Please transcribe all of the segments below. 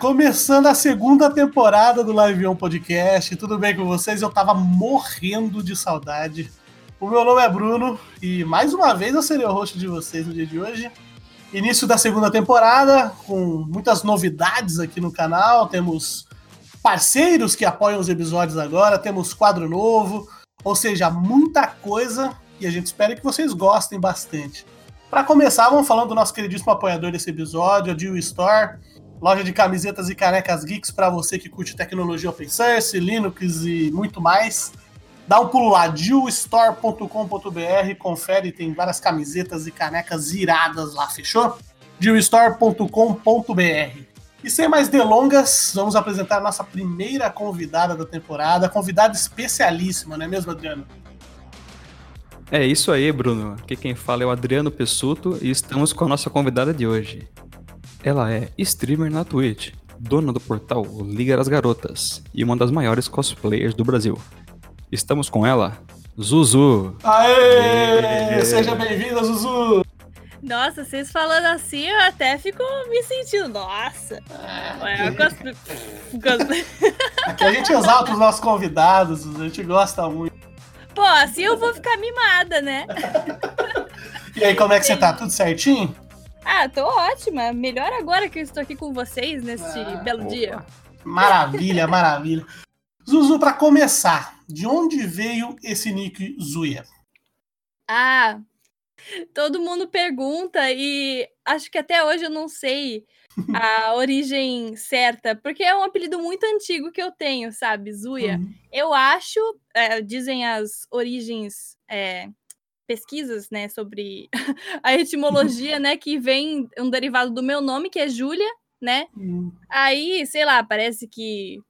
Começando a segunda temporada do Live On Podcast. Tudo bem com vocês? Eu tava morrendo de saudade. O meu nome é Bruno e mais uma vez eu serei o host de vocês no dia de hoje. Início da segunda temporada, com muitas novidades aqui no canal. Temos parceiros que apoiam os episódios agora, temos quadro novo, ou seja, muita coisa e a gente espera que vocês gostem bastante. Para começar, vamos falando do nosso queridíssimo apoiador desse episódio, a Dio Store, loja de camisetas e canecas geeks para você que curte tecnologia open source, Linux e muito mais. Dá um pulo lá, dillstore.com.br, confere, tem várias camisetas e canecas iradas lá, fechou? dillstore.com.br. E sem mais delongas, vamos apresentar a nossa primeira convidada da temporada, convidada especialíssima, não é mesmo, Adriano? É isso aí, Bruno. Aqui quem fala é o Adriano Pessuto e estamos com a nossa convidada de hoje. Ela é streamer na Twitch, dona do portal Liga das Garotas e uma das maiores cosplayers do Brasil. Estamos com ela, Zuzu. Aê! Aê! Seja bem-vinda, Zuzu! Nossa, vocês falando assim, eu até fico me sentindo. Nossa! É, aqui... aqui a gente exalta os nossos convidados, a gente gosta muito. Pô, assim eu vou ficar mimada, né? e aí, como é que você tá? Tudo certinho? Ah, tô ótima. Melhor agora que eu estou aqui com vocês neste ah, belo opa. dia. Maravilha, maravilha. Zuzu, para começar, de onde veio esse nick Zuya? Ah, todo mundo pergunta e acho que até hoje eu não sei a origem certa, porque é um apelido muito antigo que eu tenho, sabe? Zuya. Uhum. Eu acho, é, dizem as origens, é, pesquisas, né, sobre a etimologia, né, que vem um derivado do meu nome, que é Júlia, né? Uhum. Aí, sei lá, parece que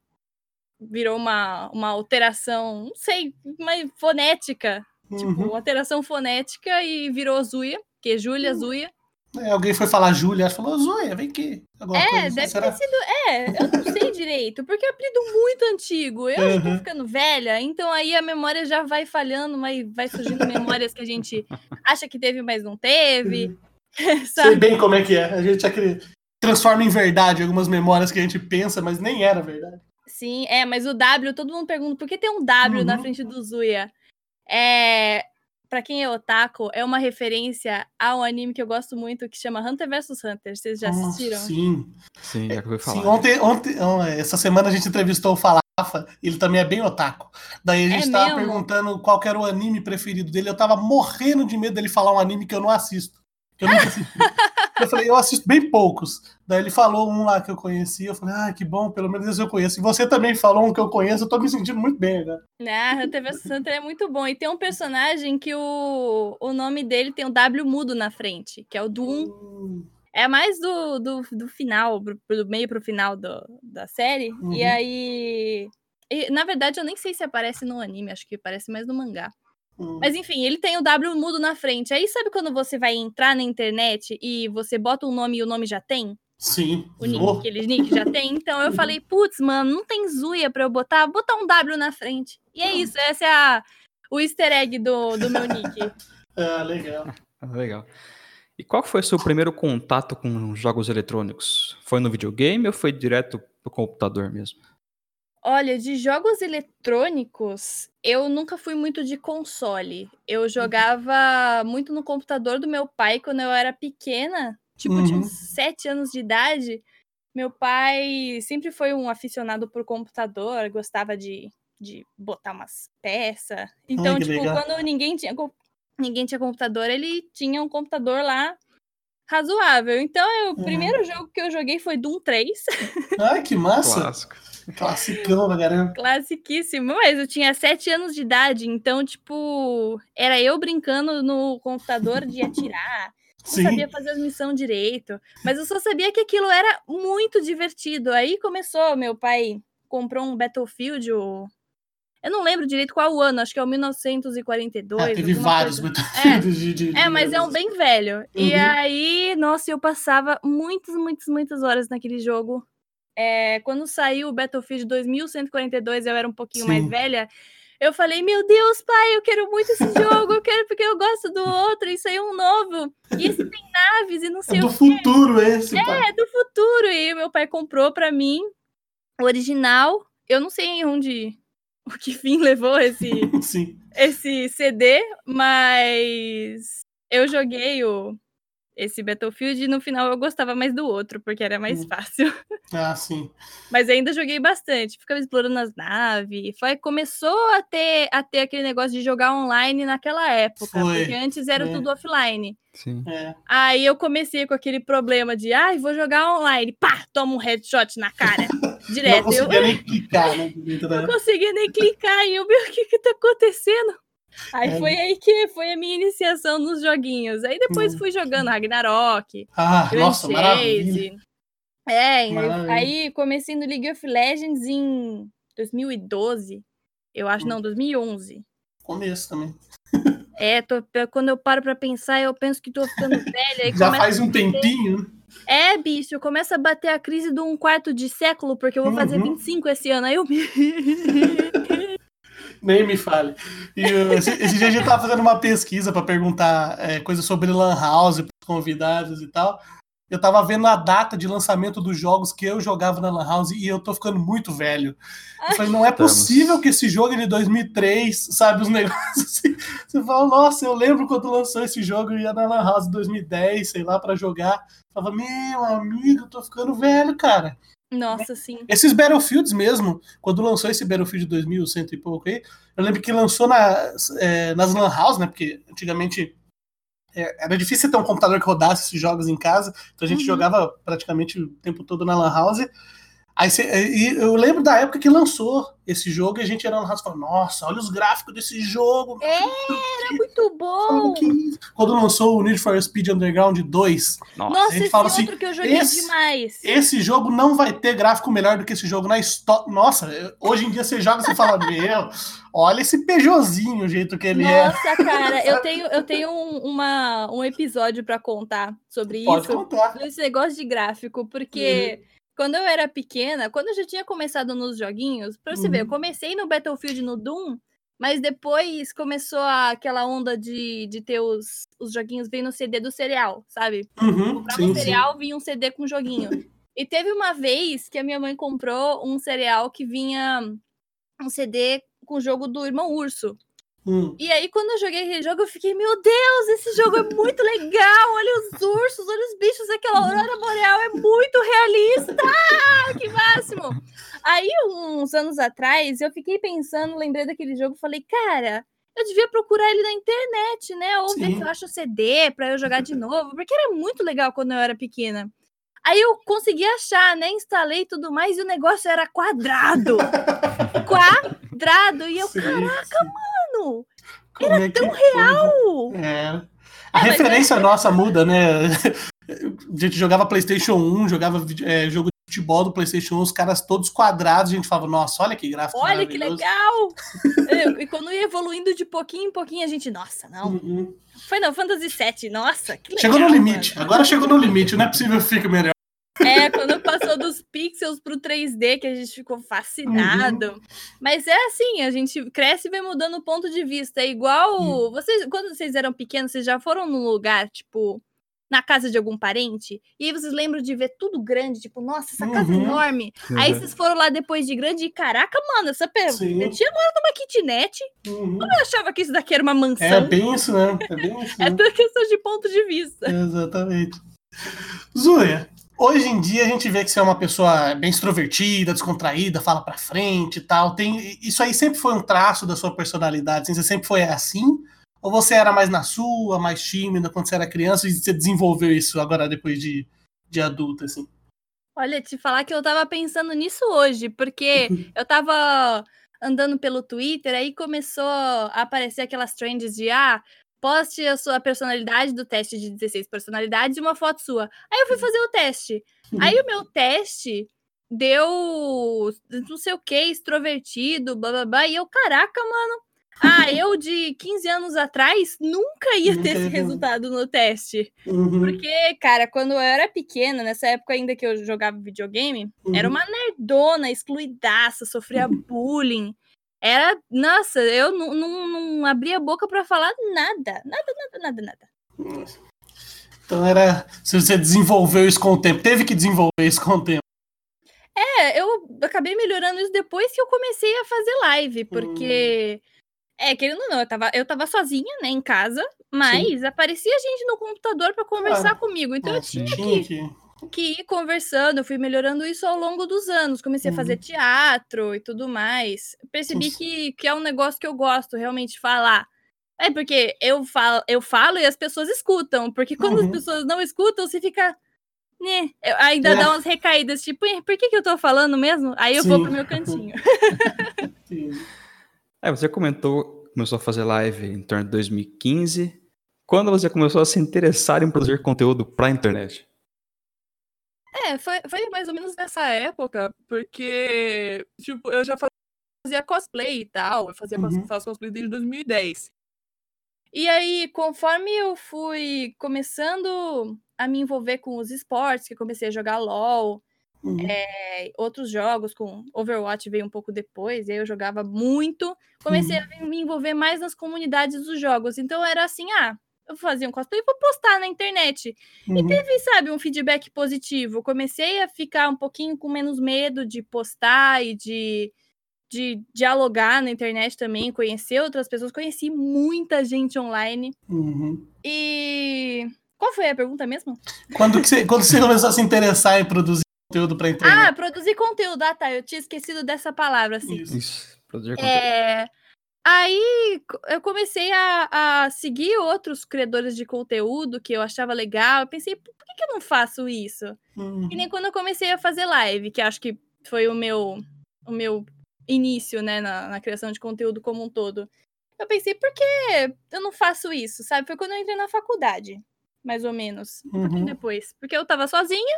virou uma, uma alteração, não sei, uma fonética, tipo, uhum. tipo, uma alteração fonética e virou Zuya, que é Júlia uhum. Zuya. É, alguém foi falar Júlia, falou, Zóia, vem aqui. Alguma é, coisa, deve será? ter sido. É, eu não sei direito, porque é um apelido muito antigo. Eu uhum. tô ficando velha, então aí a memória já vai falhando, mas vai surgindo memórias que a gente acha que teve, mas não teve. Uhum. sei bem como é que é. A gente transforma em verdade algumas memórias que a gente pensa, mas nem era verdade. Sim, é, mas o W, todo mundo pergunta por que tem um W uhum. na frente do Zuya? É, para quem é otaku, é uma referência a um anime que eu gosto muito que chama Hunter vs Hunter. Vocês já assistiram? sim. Sim, já ouvi falar. Sim, ontem, ontem, essa semana a gente entrevistou o Falafa, ele também é bem otaku. Daí a gente é tava mesmo? perguntando qual era o anime preferido dele. Eu tava morrendo de medo dele falar um anime que eu não assisto. Eu nunca assisti. Eu falei, eu assisto bem poucos. Daí ele falou um lá que eu conheci, eu falei, ah, que bom, pelo menos eu conheço. E você também falou um que eu conheço, eu tô me sentindo muito bem, né? Ah, vs Hunter é muito bom. E tem um personagem que o, o nome dele tem o W mudo na frente, que é o Doom. Hum. É mais do, do, do final, do meio pro final do, da série. Uhum. E aí. E, na verdade, eu nem sei se aparece no anime, acho que aparece mais no mangá. Hum. Mas enfim, ele tem o W mudo na frente. Aí sabe quando você vai entrar na internet e você bota um nome e o nome já tem? Sim. O nick, oh. aquele nick já tem. Então eu falei, putz, mano, não tem Zuia pra eu botar? Botar um W na frente. E é isso, essa é a, o easter egg do, do meu nick. ah, legal. legal. E qual foi o seu primeiro contato com jogos eletrônicos? Foi no videogame ou foi direto pro computador mesmo? Olha, de jogos eletrônicos, eu nunca fui muito de console. Eu uhum. jogava muito no computador do meu pai quando eu era pequena, tipo, uhum. tinha sete anos de idade. Meu pai sempre foi um aficionado por computador, gostava de, de botar umas peças. Então, Ai, tipo, legal. quando ninguém tinha, ninguém tinha computador, ele tinha um computador lá razoável. Então, eu, o uhum. primeiro jogo que eu joguei foi Doom 3. Ai, que massa! Clássico. Classicão pra caramba. Classiquíssimo. Mas eu tinha sete anos de idade, então, tipo, era eu brincando no computador de atirar. Não Sim. sabia fazer as missões direito. Mas eu só sabia que aquilo era muito divertido. Aí começou, meu pai comprou um Battlefield, o... eu não lembro direito qual o ano, acho que é o 1942. É, teve vários Battlefields é. de, de, É, mas é um bem velho. Uhum. E aí, nossa, eu passava muitas, muitas, muitas horas naquele jogo. É, quando saiu o Battlefield 2142, eu era um pouquinho Sim. mais velha. Eu falei, meu Deus, pai, eu quero muito esse jogo, eu quero porque eu gosto do outro, isso aí é um novo. E esse tem naves e não sei é do o quê. futuro esse, pai. É, do futuro. E meu pai comprou pra mim o original. Eu não sei onde. O que fim levou esse, esse CD, mas eu joguei o, esse Battlefield e no final eu gostava mais do outro, porque era mais Hum. fácil. Ah, sim. Mas ainda joguei bastante, ficava explorando as naves. Foi, começou a ter, a ter aquele negócio de jogar online naquela época, Foi, porque antes era é. tudo offline. Sim. É. Aí eu comecei com aquele problema de, ai, vou jogar online, pá, toma um headshot na cara, Não direto. Eu, conseguia nem clicar, né? não conseguia nem clicar e eu, meu, o que que tá acontecendo? Aí É. foi aí que foi a minha iniciação nos joguinhos. Aí depois Hum. fui jogando Ragnarok, Ah, Grand nossa. Chase. É, Maravilha. aí comecei no League of Legends em 2012. Eu acho, Hum. não, 2011. Começo também. É, tô- quando eu paro pra pensar, eu penso que tô ficando velha. Já faz um bater- tempinho, né? É, bicho, começa a bater a crise de um quarto de século, porque eu vou fazer Uhum. 25 esse ano. Aí eu. Nem me fale. E, uh, esse, esse dia a gente tava fazendo uma pesquisa para perguntar é, coisas sobre Lan House pros convidados e tal. Eu tava vendo a data de lançamento dos jogos que eu jogava na Lan House e eu tô ficando muito velho. Eu falei, não é Estamos. possível que esse jogo é de 2003, sabe? Os negócios assim. Você fala, nossa, eu lembro quando lançou esse jogo, eu ia na Lan House em 2010, sei lá, para jogar. Eu falava, meu amigo, eu tô ficando velho, cara. Nossa, sim. Esses Battlefields mesmo, quando lançou esse Battlefield 2000, cento e pouco aí, eu lembro que lançou nas, é, nas Lan House, né? Porque antigamente é, era difícil ter um computador que rodasse esses jogos em casa, então a gente Uhum. jogava praticamente o tempo todo na Lan House. Aí cê- e eu lembro da época que lançou esse jogo e a gente era Lan House e falava, nossa, olha os gráficos desse jogo. É, era muito bom. Quando lançou o Need for Speed Underground 2, Nossa. Nossa, a gente esse fala outro assim, que eu joguei esse- demais. esse jogo não vai ter gráfico melhor do que esse jogo na história. Nossa, hoje em dia você joga e você fala, meu, olha esse Peugeotzinho, o jeito que ele é. Nossa, cara, eu tenho, eu tenho um, uma, um episódio pra contar sobre Pode isso. contar. Esse negócio de gráfico, porque quando eu era pequena, quando eu já tinha começado nos joguinhos, pra você ver, eu Uhum. comecei no Battlefield no Doom, mas depois começou aquela onda de, de ter os, os joguinhos vindo no CD do cereal, sabe? Uhum, Comprava sim, um sim. cereal, vinha um CD com joguinho. E teve uma vez que a minha mãe comprou um cereal que vinha um CD com o jogo do Irmão Urso. Hum. E aí, quando eu joguei aquele jogo, eu fiquei, meu Deus, esse jogo é muito legal! Olha os ursos, olha os bichos, aquela aurora boreal é muito realista! Ah, que máximo! Aí, uns anos atrás, eu fiquei pensando, lembrei daquele jogo, falei, cara, eu devia procurar ele na internet, né? Ou ver se eu acho CD pra eu jogar de novo, porque era muito legal quando eu era pequena. Aí eu consegui achar, né? Instalei tudo mais, e o negócio era quadrado! quadrado! E eu, Sim, caraca, sim. mano! Como é tão real! É. A É, mas referência nossa muda, né? A gente jogava PlayStation 1, jogava é, jogo de futebol do PlayStation 1, os caras todos quadrados, a gente falava, nossa, olha que gráfico Olha que legal! Eu- e quando ia evoluindo de pouquinho em pouquinho, a gente, nossa, não. Uhum. Final Fantasy VII, nossa, que legal. Chegou no limite, mano. agora chegou no limite, não é possível que fique melhor. É, quando passou dos pixels pro 3D, que a gente ficou fascinado. Uhum. Mas é assim, a gente cresce e vai mudando o ponto de vista. É igual. Hum. Vocês, quando vocês eram pequenos, vocês já foram num lugar, tipo, na casa de algum parente? E aí vocês lembram de ver tudo grande, tipo, nossa, essa casa é Uhum. enorme. Aí vocês foram lá depois de grande e, caraca, mano, essa pe- Sim. minha tia mora numa kitnet. Uhum. Eu achava que isso daqui era uma mansão. É bem isso mesmo, é bem isso É mesmo. tudo questão de ponto de vista. Exatamente. Zuia, hoje em dia a gente vê que você é uma pessoa bem extrovertida, descontraída, fala pra frente e tal. Tem, isso aí sempre foi um traço da sua personalidade? assim, você sempre foi assim? Ou você era mais na sua, mais tímida quando você era criança e você desenvolveu isso agora depois de, de adulta, assim? Olha, te falar que eu tava pensando nisso hoje, porque eu tava andando pelo Twitter, aí começou a aparecer aquelas trends de ah, poste a sua personalidade do teste de 16 personalidades e uma foto sua. Aí eu fui fazer o teste. Aí o meu teste deu não sei o que, extrovertido, blá blá blá, e eu, caraca, mano. Ah, eu de 15 anos atrás nunca ia ter esse resultado no teste. Uhum, Porque, cara, quando eu era pequena, nessa época ainda que eu jogava videogame, era uhum. uma nerdona, excluidaça, sofria bullying. Era, nossa, eu não, não, não abria a boca pra falar nada. Nada, nada, nada, nada. Então era. Se você desenvolveu isso com o tempo, teve que desenvolver isso com o tempo. É, eu acabei melhorando isso depois que eu comecei a fazer live, porque. Hum. É, querendo ou não, eu tava, eu tava sozinha, né, em casa, mas Sim. aparecia gente no computador para conversar ah, comigo. Então eu tinha que, que ir conversando, eu fui melhorando isso ao longo dos anos. Comecei uhum. a fazer uhum. teatro e tudo mais. Percebi que, que é um negócio que eu gosto realmente falar. É porque eu falo, eu falo e as pessoas escutam. Porque quando uhum. as pessoas não escutam, você fica. Né, ainda é. dá umas recaídas, tipo, por que, que eu tô falando mesmo? Aí eu Sim. vou pro meu cantinho. Sim. É, você comentou, começou a fazer live em torno de 2015. Quando você começou a se interessar em produzir conteúdo pra internet? É, foi, foi mais ou menos nessa época, porque, tipo, eu já fazia cosplay e tal, eu fazia uhum. cosplay desde 2010. E aí, conforme eu fui começando a me envolver com os esportes, que comecei a jogar LOL, uhum. é, outros jogos, com Overwatch veio um pouco depois, e aí eu jogava muito, comecei uhum. a me envolver mais nas comunidades dos jogos. Então era assim, ah, eu fazia um cosplay e vou postar na internet. Uhum. E teve, sabe, um feedback positivo. Comecei a ficar um pouquinho com menos medo de postar e de de dialogar na internet também, conhecer outras pessoas, conheci muita gente online. Uhum. E. Qual foi a pergunta mesmo? Quando, você, quando você começou a se interessar em produzir conteúdo para internet? Ah, produzir conteúdo. Ah, tá. Eu tinha esquecido dessa palavra, assim. Isso, Isso produzir conteúdo. É... Aí eu comecei a, a, seguir outros criadores de conteúdo que eu achava legal. Eu pensei, por que, que eu não faço isso? Uhum. E nem quando eu comecei a fazer live, que acho que foi o meu, o meu início, né, na, na, criação de conteúdo como um todo. Eu pensei, por que eu não faço isso, sabe? Foi quando eu entrei na faculdade, mais ou menos. Um uhum. pouquinho depois. Porque eu tava sozinha,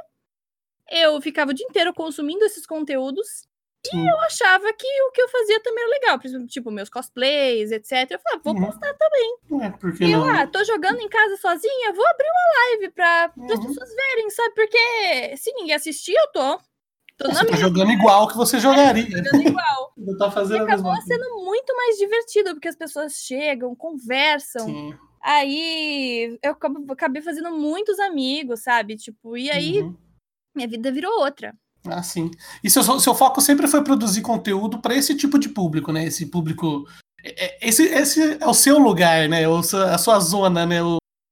eu ficava o dia inteiro consumindo esses conteúdos. E eu achava que o que eu fazia também era legal. Tipo, meus cosplays, etc. Eu falava, vou uhum. postar também. É, porque e eu, ah, tô jogando em casa sozinha, vou abrir uma live pra uhum. as pessoas verem, sabe? Porque se ninguém assistir, eu tô Tô você tá jogando igual que você jogaria. É, jogando igual. Não tá fazendo e acabou sendo muito mais divertido, porque as pessoas chegam, conversam. Sim. Aí eu acabei fazendo muitos amigos, sabe? Tipo, e aí uhum. minha vida virou outra. Ah, sim. E seu, seu foco sempre foi produzir conteúdo para esse tipo de público, né? Esse público. É, é, esse, esse é o seu lugar, né? A sua zona, né?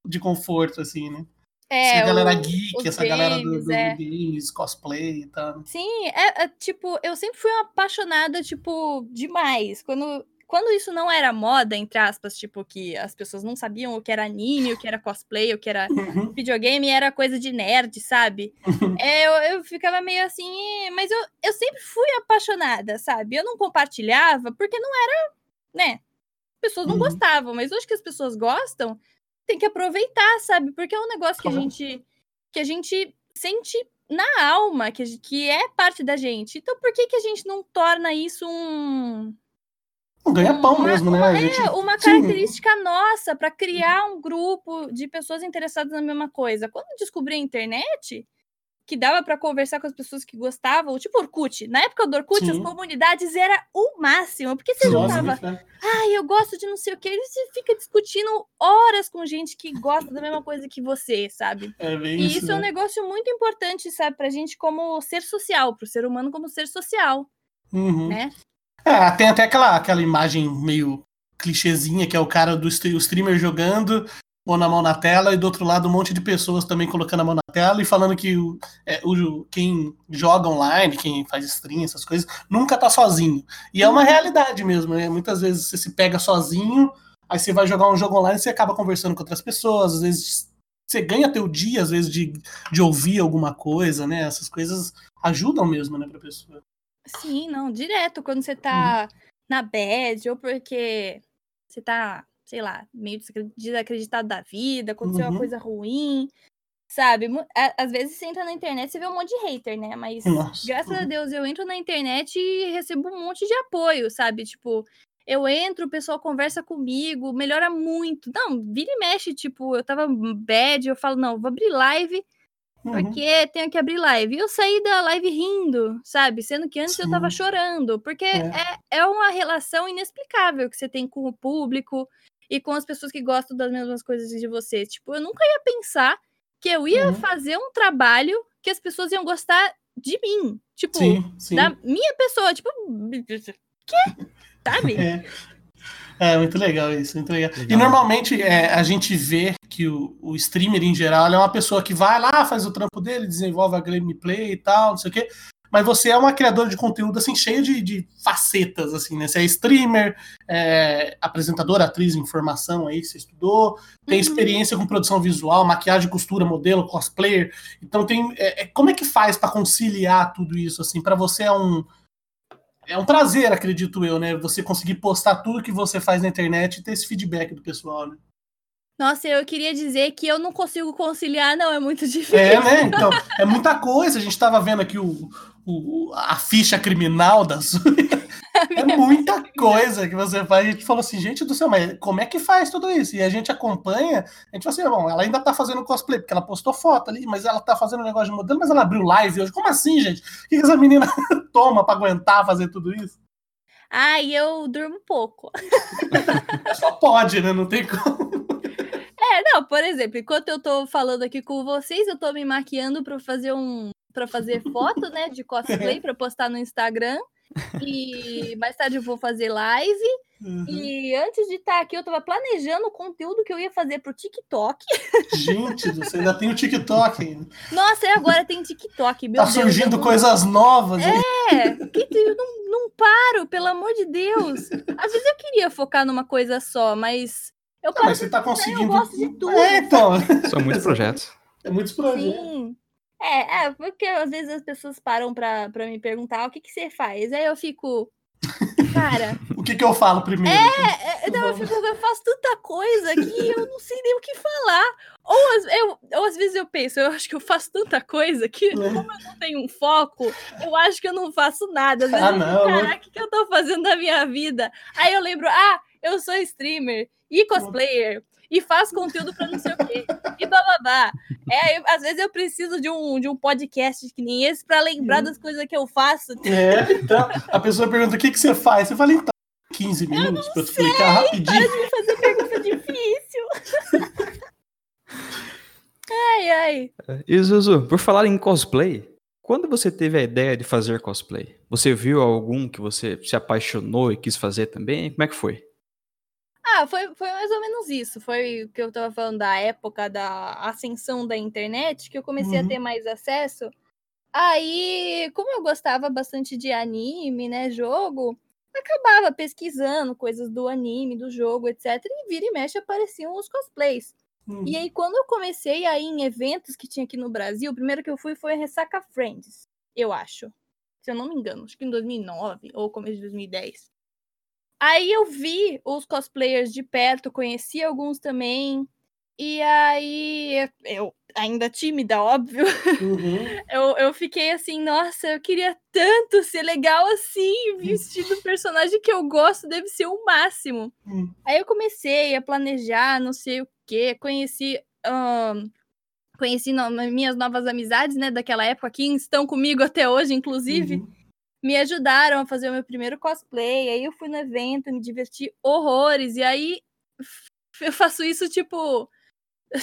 De conforto, assim, né? É, essa galera geek, essa games, galera do, do é. games, cosplay e tal. Sim, é, é, tipo, eu sempre fui uma apaixonada, tipo, demais. Quando, quando isso não era moda, entre aspas, tipo, que as pessoas não sabiam o que era anime, o que era cosplay, o que era uhum. videogame, era coisa de nerd, sabe? é, eu, eu ficava meio assim, mas eu, eu sempre fui apaixonada, sabe? Eu não compartilhava porque não era, né? As pessoas não uhum. gostavam, mas hoje que as pessoas gostam, tem que aproveitar, sabe? Porque é um negócio que a gente que a gente sente na alma, que, que é parte da gente. Então por que que a gente não torna isso um um ganha-pão mesmo, né? Uma, gente... É, uma característica Sim. nossa para criar um grupo de pessoas interessadas na mesma coisa. Quando eu descobri a internet, que dava para conversar com as pessoas que gostavam, tipo Orkut. Na época do Orkut, Sim. as comunidades era o máximo, porque você juntava, ai, eu gosto de não sei o que, e você fica discutindo horas com gente que gosta da mesma coisa que você, sabe? É e isso, isso né? é um negócio muito importante, sabe, pra gente como ser social, pro ser humano como ser social, uhum. né? É, tem até aquela, aquela imagem meio clichêzinha que é o cara do streamer jogando pondo a mão na tela e do outro lado um monte de pessoas também colocando a mão na tela e falando que o, é, o, quem joga online, quem faz stream, essas coisas, nunca tá sozinho. E é uma realidade mesmo, né? Muitas vezes você se pega sozinho, aí você vai jogar um jogo online e você acaba conversando com outras pessoas, às vezes você ganha teu dia, às vezes, de, de ouvir alguma coisa, né? Essas coisas ajudam mesmo, né, pra pessoa. Sim, não, direto, quando você tá uhum. na bad, ou porque você tá sei lá, meio desacreditado da vida, aconteceu uhum. uma coisa ruim, sabe? Às vezes você entra na internet e vê um monte de hater, né? Mas Nossa. graças a uhum. Deus eu entro na internet e recebo um monte de apoio, sabe? Tipo, eu entro, o pessoal conversa comigo, melhora muito. Não, vira e mexe, tipo, eu tava bad, eu falo, não, vou abrir live. Uhum. Porque tenho que abrir live. E eu saí da live rindo, sabe? Sendo que antes Sim. eu tava chorando. Porque é. é. É, uma relação inexplicável que você tem com o público, e com as pessoas que gostam das mesmas coisas de você. Tipo, eu nunca ia pensar que eu ia Uhum. fazer um trabalho que as pessoas iam gostar de mim. Tipo, Sim, sim. da minha pessoa. Tipo, quê? Sabe? É. É, muito legal isso, muito legal. E Legal. normalmente é, a gente vê que o, o streamer em geral é uma pessoa que vai lá, faz o trampo dele, desenvolve a gameplay e tal, não sei o quê. Mas você é uma criadora de conteúdo assim, cheia de, de facetas, assim, né? Você é streamer, é, apresentadora, atriz, informação aí, você estudou, tem Uhum. experiência com produção visual, maquiagem, costura, modelo, cosplayer. Então tem. é, é, como é que faz pra conciliar tudo isso? Assim, para você é um é um prazer, acredito eu, né? Você conseguir postar tudo que você faz na internet e ter esse feedback do pessoal, né? Nossa, eu queria dizer que eu não consigo conciliar, não, é muito difícil. É, né? Então, é muita coisa. A gente tava vendo aqui o, o- a ficha criminal da sua. É muita coisa que você faz. A gente falou assim, gente do céu, mas como é que faz tudo isso? E a gente acompanha, a gente fala assim, bom, ela ainda tá fazendo cosplay, porque ela postou foto ali, mas ela tá fazendo um negócio de modelo, mas ela abriu live hoje. Como assim, gente? O que essa menina toma pra aguentar fazer tudo isso? Ai, eu durmo pouco. Só pode, né? Não tem como. É, não, por exemplo, enquanto eu tô falando aqui com vocês, eu tô me maquiando pra fazer um para fazer foto, né, de cosplay pra postar no Instagram. E mais tarde eu vou fazer live. Uhum. E antes de estar aqui, eu tava planejando o conteúdo que eu ia fazer pro TikTok. Gente, você ainda tem o TikTok ainda. Nossa, e agora tem TikTok, meu Tá Deus. eu surgindo não- coisas novas. hein? É, que eu não, não paro, pelo amor de Deus. Às vezes eu queria focar numa coisa só, mas eu paro mas você tá conseguindo. gosto de tudo. É, então. São muitos projetos. É muitos projetos. Sim. É, é, porque às vezes as pessoas param pra, pra me perguntar o que, que você faz. Aí eu fico. Cara, O que, que eu falo primeiro? é, é, não, eu, fico, eu faço tanta coisa que eu não sei nem o que falar. Ou, às- eu, ou às vezes eu penso, eu acho que eu faço tanta coisa que, como eu não tenho um foco, eu acho que eu não faço nada. Às vezes Ah, eu fico, não, né? caraca, o que, que eu tô fazendo na minha vida? Aí eu lembro, ah, eu sou streamer e cosplayer. E faço conteúdo pra não sei o quê. E bababá. É, eu- às vezes eu preciso de um, de um podcast que nem esse pra lembrar Uhum. das coisas que eu faço. É, então, a pessoa pergunta o que, que você faz. Você fala, então, 15 minutos pra eu te explicar rapidinho. de fazer pergunta difícil. ai, ai. E Zuzu, por falar em cosplay, quando você teve a ideia de fazer cosplay? Você viu algum que você se apaixonou e quis fazer também? Como é que foi? Ah, foi, foi mais ou menos isso. Foi o que eu tava falando da época da ascensão da internet, que eu comecei Uhum. a ter mais acesso. Aí, como eu gostava bastante de anime, né, jogo, acabava pesquisando coisas do anime, do jogo, etc. E vira e mexe apareciam os cosplays. Hum. E aí, quando eu comecei a ir em eventos que tinha aqui no Brasil, o primeiro que eu fui foi a Ressaca Friends, eu acho. Se eu não me engano, acho que em 2009 ou começo de 2010. Aí eu vi os cosplayers de perto, conheci alguns também. E aí, eu ainda tímida, óbvio, Uhum. eu, eu fiquei assim, nossa, eu queria tanto ser legal assim, vestido o personagem que eu gosto, deve ser o máximo. Hum. Aí eu comecei a planejar, não sei o quê, conheci. ahn, conheci no- minhas novas amizades, né, daquela época, que estão comigo até hoje, inclusive, Uhum. Me ajudaram a fazer o meu primeiro cosplay. Aí eu fui no evento, me diverti horrores, e aí eu faço isso, tipo,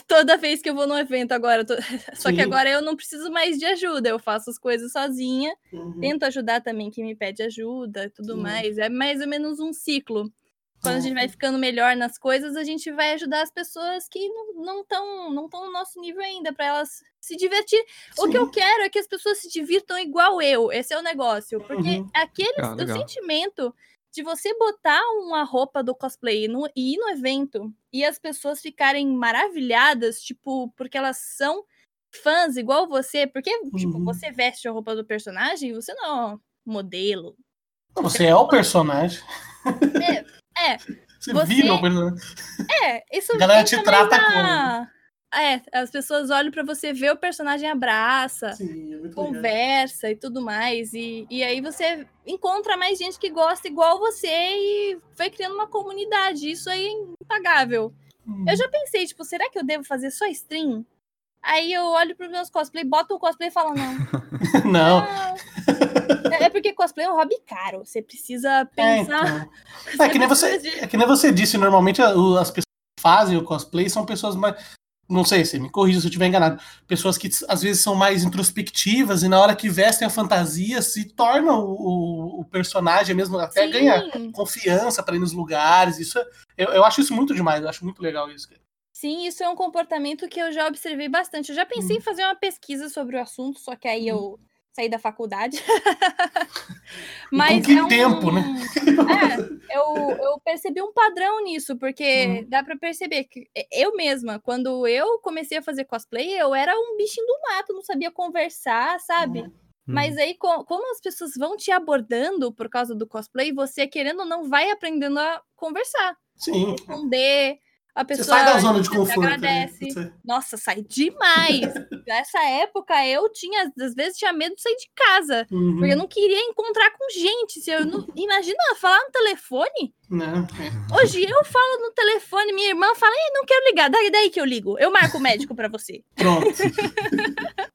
toda vez que eu vou num evento agora. tô- Só que agora eu não preciso mais de ajuda, eu faço as coisas sozinha, Uhum. tento ajudar também quem me pede ajuda e tudo Sim. mais. É mais ou menos um ciclo. Quando a gente vai Uhum. ficando melhor nas coisas, a gente vai ajudar as pessoas que não estão não tão no nosso nível ainda, para elas se divertir. O que eu Sim. quero é que as pessoas se divirtam igual eu. Esse é o negócio. Porque Uhum. aquele Legal, o sentimento de você botar uma roupa do cosplay e no- e ir no evento e as pessoas ficarem maravilhadas, tipo, porque elas são fãs igual você, porque, tipo, Uhum. você veste a roupa do personagem, você não é um modelo. Você é o personagem. É, Você, Você- vira o personagem. é, isso A galera te trata na- É, as pessoas olham pra você ver o personagem abraça, Sim, é muito legal. conversa e tudo mais. E, e aí você encontra mais gente que gosta igual você e vai criando uma comunidade. Isso aí é impagável. Uhum. Eu já pensei, tipo, será que eu devo fazer só stream? Aí eu olho pros meus cosplay, boto o cosplay e falo, não. Não. não. É é porque cosplay é um hobby caro. Você precisa É, pensar. então. É que nem você, de- é que nem você disse, normalmente as pessoas que fazem o cosplay são pessoas mais. não sei se me corrija se eu estiver enganado, pessoas que às vezes são mais introspectivas e na hora que vestem a fantasia se tornam o, o personagem mesmo, até Sim. ganha confiança para ir nos lugares. Isso é- eu, eu acho isso muito demais, eu acho muito legal isso. cara. Sim, isso é um comportamento que eu já observei bastante. Eu já pensei em fazer uma pesquisa sobre o assunto, só que aí eu saí da faculdade. com que é um- tempo, né? É, eu, eu percebi um padrão nisso, porque dá pra perceber que eu mesma, quando eu comecei a fazer cosplay, eu era um bichinho do mato, não sabia conversar, sabe? Uhum. Mas aí, co- como as pessoas vão te abordando por causa do cosplay, você, querendo ou não, vai aprendendo a conversar, Sim. responder. A Você pessoa sai da zona de conforto. né? agradece. Você- Nossa, sai demais. Nessa época, eu tinha, às vezes, tinha medo de sair de casa. Uhum. Porque eu não queria encontrar com gente. Se eu não... Imagina falar no telefone. Não. Hoje eu falo no telefone, minha irmã fala, Ei, não quero ligar, daí, daí que eu ligo. Eu marco o médico pra você. Pronto.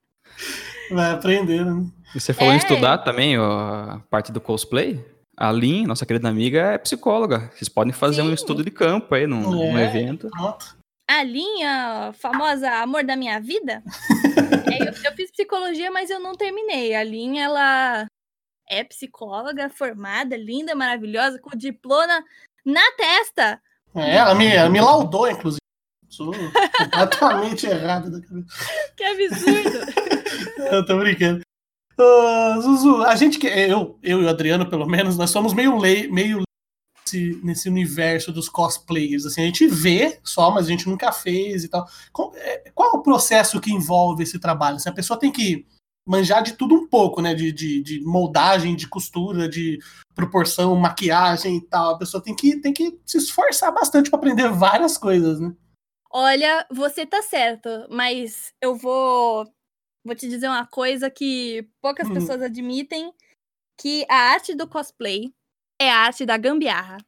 Vai aprender, né? E você falou em É. estudar também ó, a parte do cosplay? A Lin, nossa querida amiga, é psicóloga. Vocês podem fazer um Sim. estudo de campo aí num, num É. evento. Pronto. A linha famosa Amor da Minha Vida. é, eu, eu fiz psicologia, mas eu não terminei. A linha, ela é psicóloga, formada, linda, maravilhosa, com diploma na testa. É, ela me, ela me laudou, inclusive. Sou completamente errado da cabeça. Que absurdo. Eu tô brincando. Ô, Zuzu, a gente que. Eu, eu e o Adriano, pelo menos, nós somos meio lei, meio nesse, nesse universo dos cosplayers. Assim, a gente vê só, mas a gente nunca fez e tal. Qual é, qual é o processo que envolve esse trabalho? Assim, a pessoa tem que manjar de tudo um pouco, né? De, de, de moldagem, de costura, de proporção, maquiagem e tal. A pessoa tem que, tem que se esforçar bastante para aprender várias coisas, né? Olha, você tá certo, mas eu vou vou te dizer uma coisa que poucas Hum. pessoas admitem, que a arte do cosplay é a arte da gambiarra.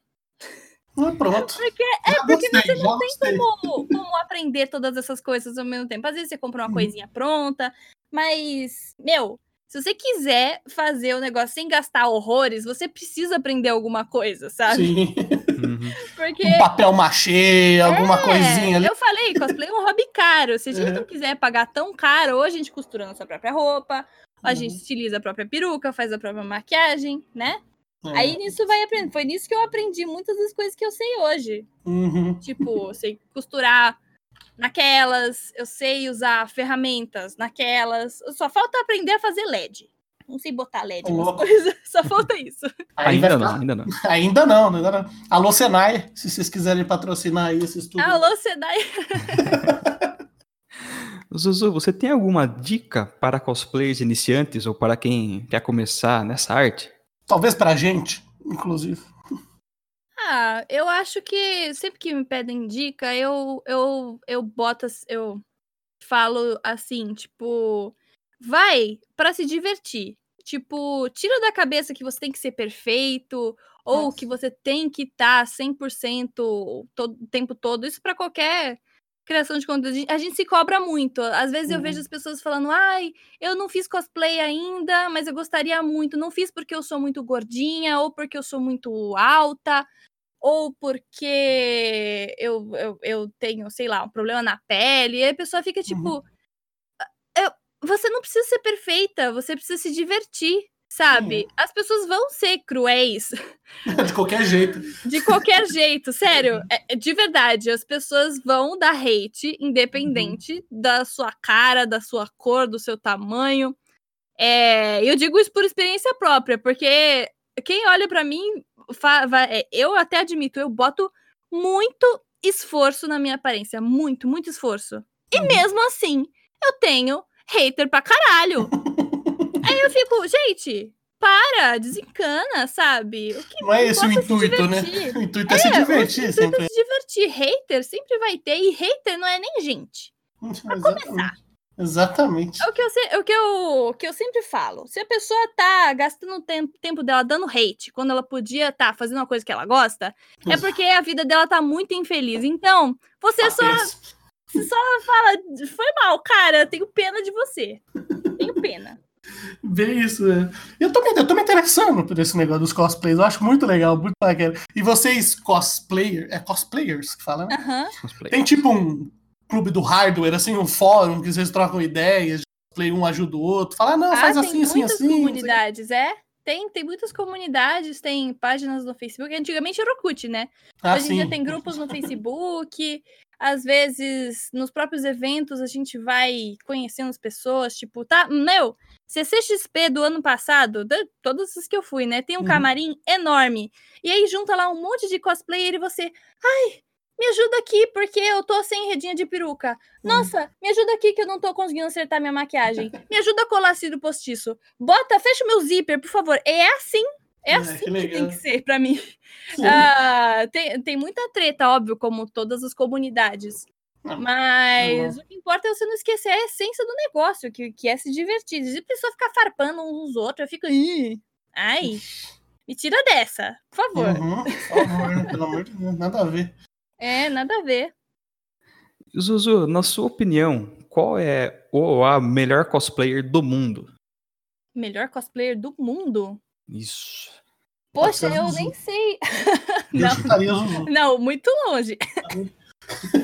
Ah, pronto. Porque, é porque você não tem como, como aprender todas essas coisas ao mesmo tempo. Às vezes você compra uma Uhum. coisinha pronta, mas, meu, se você quiser fazer o negócio sem gastar horrores, você precisa aprender alguma coisa, sabe? Sim. Uhum. Porque Um papel machê, alguma coisinha ali. É, eu falei, cosplay é um hobby caro. Se a gente Uhum. não quiser pagar tão caro, ou a gente costura nossa própria roupa, a Uhum. gente estiliza a própria peruca, faz a própria maquiagem, né? É. Aí nisso vai aprender. Foi nisso que eu aprendi muitas das coisas que eu sei hoje. Uhum. Tipo, sei costurar naquelas, eu sei usar ferramentas naquelas. Só falta aprender a fazer LED. Não sei botar LED nas coisas. Só falta isso. Ainda ficar- não, ainda não. Ainda não, ainda não. Alô, Senai, se vocês quiserem patrocinar aí esse estudo. Alô, Sedai. Zuzu, você tem alguma dica para cosplayers iniciantes ou para quem quer começar nessa arte? Talvez pra gente, inclusive. Ah, eu acho que sempre que me pedem dica, eu, eu, eu boto, eu falo assim, tipo, vai pra se divertir. Tipo, tira da cabeça que você tem que ser perfeito ou Nossa. que você tem que tá estar 100% todo, o tempo todo. Isso pra qualquer criação de conteúdo. A gente- se cobra muito. Às vezes eu Uhum. vejo as pessoas falando: ai, eu não fiz cosplay ainda, mas eu gostaria muito. Não fiz porque eu sou muito gordinha ou porque eu sou muito alta ou porque eu, eu, eu tenho, sei lá, um problema na pele. E aí a pessoa fica tipo: "Eu- você não precisa ser perfeita, você precisa se divertir, sabe? As pessoas vão ser cruéis De qualquer jeito. de qualquer jeito, sério. é- é de verdade, as pessoas vão dar hate, independente da sua cara, da sua cor, do seu tamanho. É, eu digo isso por experiência própria, porque quem olha pra mim, eu até admito, eu boto muito esforço na minha aparência, muito, muito esforço. E Uhum. mesmo assim, eu tenho hater pra caralho. Aí eu fico, gente, para, desencana, sabe? O que Não é esse o é intuito, né? O intuito é, se divertir o intuito sempre. é se divertir. Hater sempre vai ter, e hater não é nem gente. Exatamente. Exatamente. É o que eu, se- é o que eu, que eu sempre falo. Se a pessoa tá gastando o tempo, tempo dela dando hate, quando ela podia estar fazendo uma coisa que ela gosta, é porque a vida dela tá muito infeliz. Então, você só, você só fala, foi mal, cara, eu tenho pena de você. Tenho pena. Bem isso, né? Eu tô, me, eu tô me interessando por esse negócio dos cosplays. Eu acho muito legal, muito bacana. E vocês, cosplayer, é cosplayers que fala, né? Aham. Cosplay. Tem tipo um. Clube do hardware, assim, um fórum que vocês trocam ideias, play um ajuda o outro, fala, ah, não, Ah, faz tem assim, assim, muitas assim. comunidades, é? Tem, tem muitas comunidades, tem páginas no Facebook. Antigamente era Orkut, né? Ah, Hoje em dia tem grupos no Facebook. Às vezes, nos próprios eventos, a gente vai conhecendo as pessoas. Tipo, tá, meu, CCXP do ano passado, da- todas as que eu fui, né? Tem um Uhum. camarim enorme. E aí junta lá um monte de cosplayer e você, ai, me ajuda aqui, porque eu tô sem redinha de peruca. Hum. Nossa, me ajuda aqui que eu não tô conseguindo acertar minha maquiagem. Me ajuda a colar cílio postiço. Bota, fecha o meu zíper, por favor. É assim. É É, assim que que, tem que ser pra mim. Ah, tem, tem muita treta, óbvio, como todas as comunidades. Não. Mas o que importa é você não esquecer a essência do negócio, que, que é se divertir. Se a pessoa ficar farpando uns nos outros, eu fico. "Ih, Ai, me tira dessa, por favor. Uhum, por favor, né? pelo amor de Deus, nada a ver. É, nada a ver. Zuzu, na sua opinião, qual é ou a melhor cosplayer do mundo? Melhor cosplayer do mundo? Isso. Poxa, a eu Zuzu. nem sei. Não. Não, muito longe.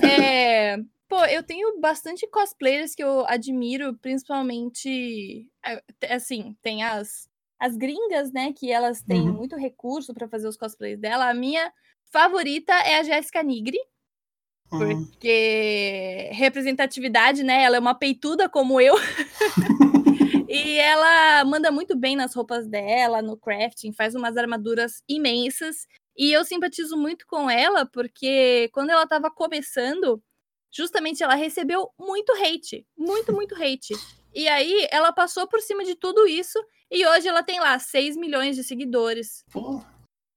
É, pô, eu tenho bastante cosplayers que eu admiro, principalmente. é, Assim, tem as, as gringas, né? Que elas têm Uhum. muito recurso pra fazer os cosplays dela. A minha favorita é a Jéssica Nigri, Hum. porque representatividade, né? Ela é uma peituda como eu. e ela manda muito bem nas roupas dela, no crafting, faz umas armaduras imensas. E eu simpatizo muito com ela, porque quando ela tava começando, justamente ela recebeu muito hate. Muito, muito hate. E aí ela passou por cima de tudo isso. E hoje ela tem lá 6 milhões de seguidores. Pô,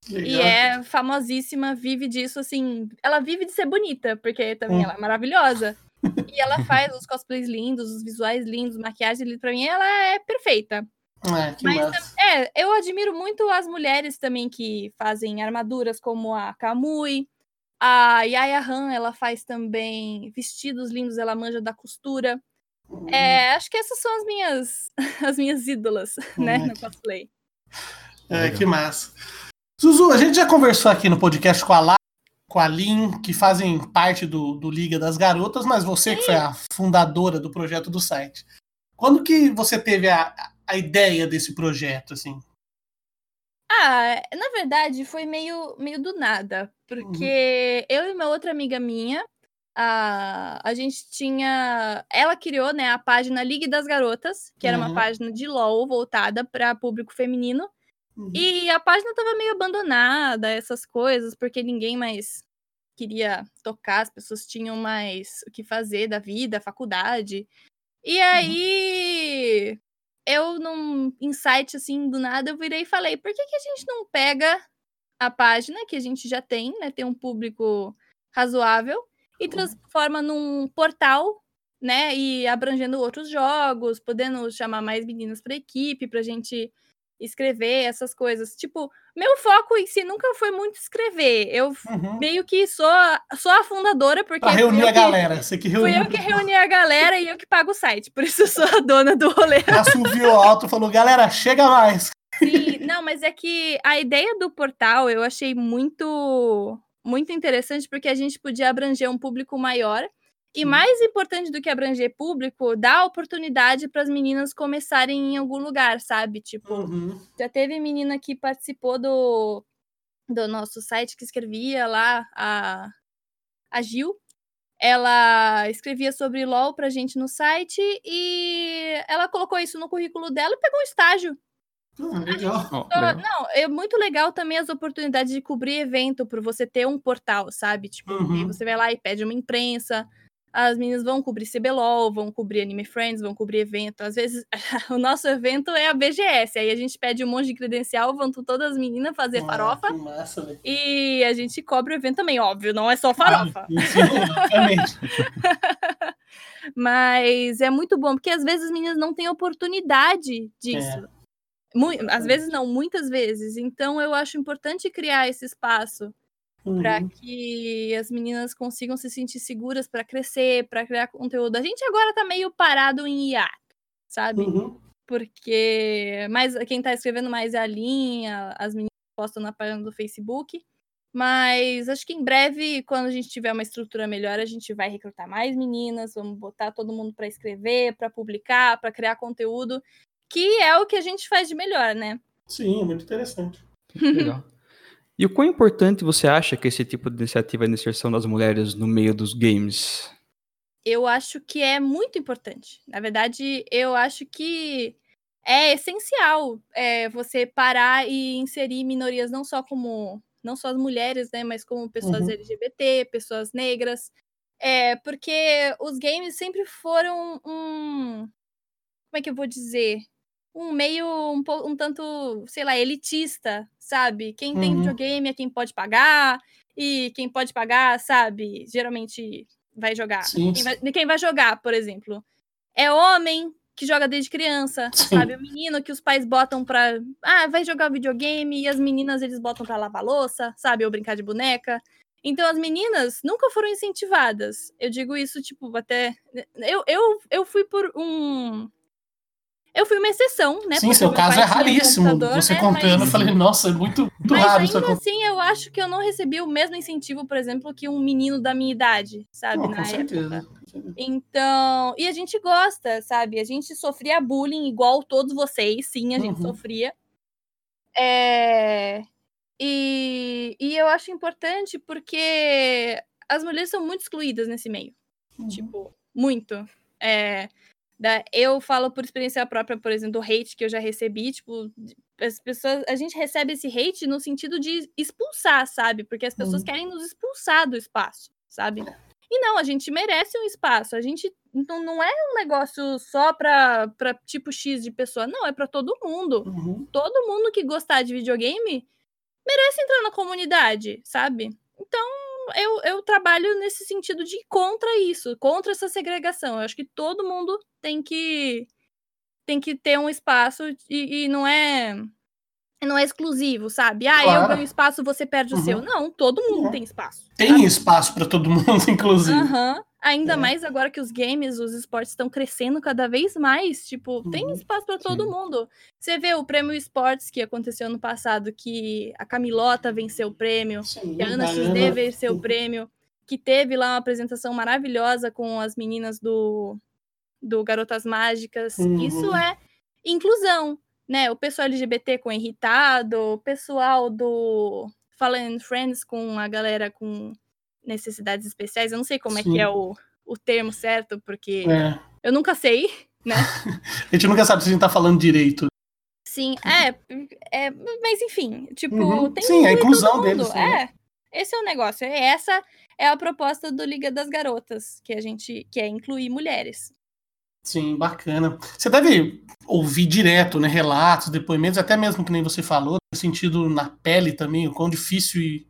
que E legal. é famosíssima, vive disso, assim. Ela vive de ser bonita, porque também Hum. ela é maravilhosa. E ela faz os cosplays lindos, os visuais lindos, maquiagem linda. Pra mim, ela é perfeita. É, que Mas massa. É, eu admiro muito as mulheres também que fazem armaduras, como a Kamui. A Yaya Han, ela faz também vestidos lindos, ela manja da costura. É, acho que essas são as minhas, as minhas ídolas, né, Hum. no cosplay. É, que massa. Zuzu, a gente já conversou aqui no podcast com a Lá, com a Lin, que fazem parte do, do Liga das Garotas, mas você que foi a fundadora do projeto do site. Quando que você teve a, a ideia desse projeto, assim? Ah, na verdade, foi meio, meio do nada, porque eu e uma outra amiga minha, a, a gente tinha. Ela criou, né, a página Ligue das Garotas, que era Uhum. uma página de LOL voltada para público feminino. Uhum. E a página tava meio abandonada, essas coisas, porque ninguém mais queria tocar, as pessoas tinham mais o que fazer da vida, faculdade. E aí, eu num insight assim do nada, eu virei e falei: por que, que a gente não pega a página que a gente já tem, né? Tem um público razoável, e transforma num portal, né? E abrangendo outros jogos, podendo chamar mais meninas pra equipe, pra gente escrever essas coisas. Tipo, meu foco em si nunca foi muito escrever. Eu Uhum. meio que sou, sou a fundadora, porque Pra fui reunir eu a que- galera. Você que Fui reuniu. eu que reuni a galera e eu que pago o site. Por isso eu sou a dona do rolê. Assoviou alto falou, galera, chega mais. Sim, não, mas é que a ideia do portal eu achei muito muito interessante porque a gente podia abranger um público maior e mais importante do que abranger público, dar oportunidade para as meninas começarem em algum lugar, sabe? Tipo, Uhum. já teve menina que participou do, do nosso site que escrevia lá, a, a Gil. Ela escrevia sobre LOL pra gente no site e ela colocou isso no currículo dela e pegou um estágio. Ah, legal. Só- legal. Não, é muito legal também as oportunidades de cobrir evento por você ter um portal, sabe? Tipo, Uhum. você vai lá e pede uma imprensa. As meninas vão cobrir CBLOL, vão cobrir Anime Friends, vão cobrir evento. Às vezes, o nosso evento é a BGS. Aí a gente pede um monte de credencial, vão todas as meninas fazer Ah, farofa. massa, velho. E a gente cobre o evento também, óbvio, não é só farofa. Ah, sim. Mas é muito bom, porque às vezes as meninas não têm oportunidade disso. Mui- às vezes não, muitas vezes. Então eu acho importante criar esse espaço para Uhum. que as meninas consigam se sentir seguras para crescer, para criar conteúdo. A gente agora tá meio parado em IA, sabe? Uhum. Porque mais quem tá escrevendo mais é a linha, as meninas postam na página do Facebook. Mas acho que em breve, quando a gente tiver uma estrutura melhor, a gente vai recrutar mais meninas, vamos botar todo mundo para escrever, para publicar, para criar conteúdo, que é o que a gente faz de melhor, né? Sim, é muito interessante. Legal. E o quão importante você acha que esse tipo de iniciativa de inserção das mulheres no meio dos games? Eu acho que é muito importante. Na verdade, eu acho que é essencial é, você parar e inserir minorias não só como não só as mulheres, né, mas como pessoas Uhum. LGBT, pessoas negras, é, porque os games sempre foram um, como é que eu vou dizer, um meio um, um tanto, sei lá, elitista, sabe? Quem tem Uhum. videogame é quem pode pagar e quem pode pagar, sabe? Geralmente vai jogar. Sim, Quem vai, quem vai jogar, por exemplo, é homem que joga desde criança, Sim. sabe? O menino que os pais botam pra. Ah, vai jogar videogame e as meninas eles botam pra lavar louça, sabe? Ou brincar de boneca. Então as meninas nunca foram incentivadas. Eu digo isso, tipo, até. Eu, eu, eu fui por um. Eu fui uma exceção, né? Sim, seu caso é raríssimo. Você né, contando, eu mas- falei, nossa, é muito, muito mas raro isso ainda assim, eu acho que eu não recebi o mesmo incentivo, por exemplo, que um menino da minha idade, sabe? Não, na com época. certeza. Então, e a gente gosta, sabe? A gente sofria bullying igual todos vocês, sim, a gente Uhum. sofria. É... E, e eu acho importante porque as mulheres são muito excluídas nesse meio. Uhum. Tipo, muito. É, eu falo por experiência própria, por exemplo, do hate que eu já recebi, tipo, as pessoas, a gente recebe esse hate no sentido de expulsar, sabe? Porque as pessoas Uhum. querem nos expulsar do espaço, sabe? E não, a gente merece um espaço. A gente então não é um negócio só pra, pra tipo X de pessoa, não, é pra todo mundo. Uhum. Todo mundo que gostar de videogame merece entrar na comunidade, sabe? Então, eu, eu trabalho nesse sentido de contra isso, contra essa segregação. Eu acho que todo mundo tem que tem que ter um espaço e, e não é não é exclusivo, sabe? Ah, eu Claro. ganho espaço, você perde o Uhum. seu. Não, todo mundo Uhum. tem espaço. Tem espaço pra todo mundo, inclusive. Aham. Ainda É. mais agora que os games, os esportes estão crescendo cada vez mais. Tipo, tem Uhum. espaço para todo Sim. mundo. Você vê o prêmio esportes que aconteceu no passado, que a Camilota venceu o prêmio, Sim, que a Ana XD venceu o prêmio, que teve lá uma apresentação maravilhosa com as meninas do, do Garotas Mágicas. Uhum. Isso é inclusão, né? O pessoal LGBT com irritado, o pessoal do Fallen Friends com a galera com necessidades especiais. Eu não sei como é Sim. que é o, o termo certo, porque É. eu nunca sei, né? A gente nunca sabe se a gente tá falando direito. Sim, é, é, mas enfim, tipo, Uhum. tem Sim, a incluir inclusão deles, né? É, esse é o negócio. é- Essa é a proposta do Liga das Garotas, que a gente quer incluir mulheres. Sim, bacana. Você deve ouvir direto, né, relatos, depoimentos, até mesmo que nem você falou, sentido na pele também, o quão difícil e,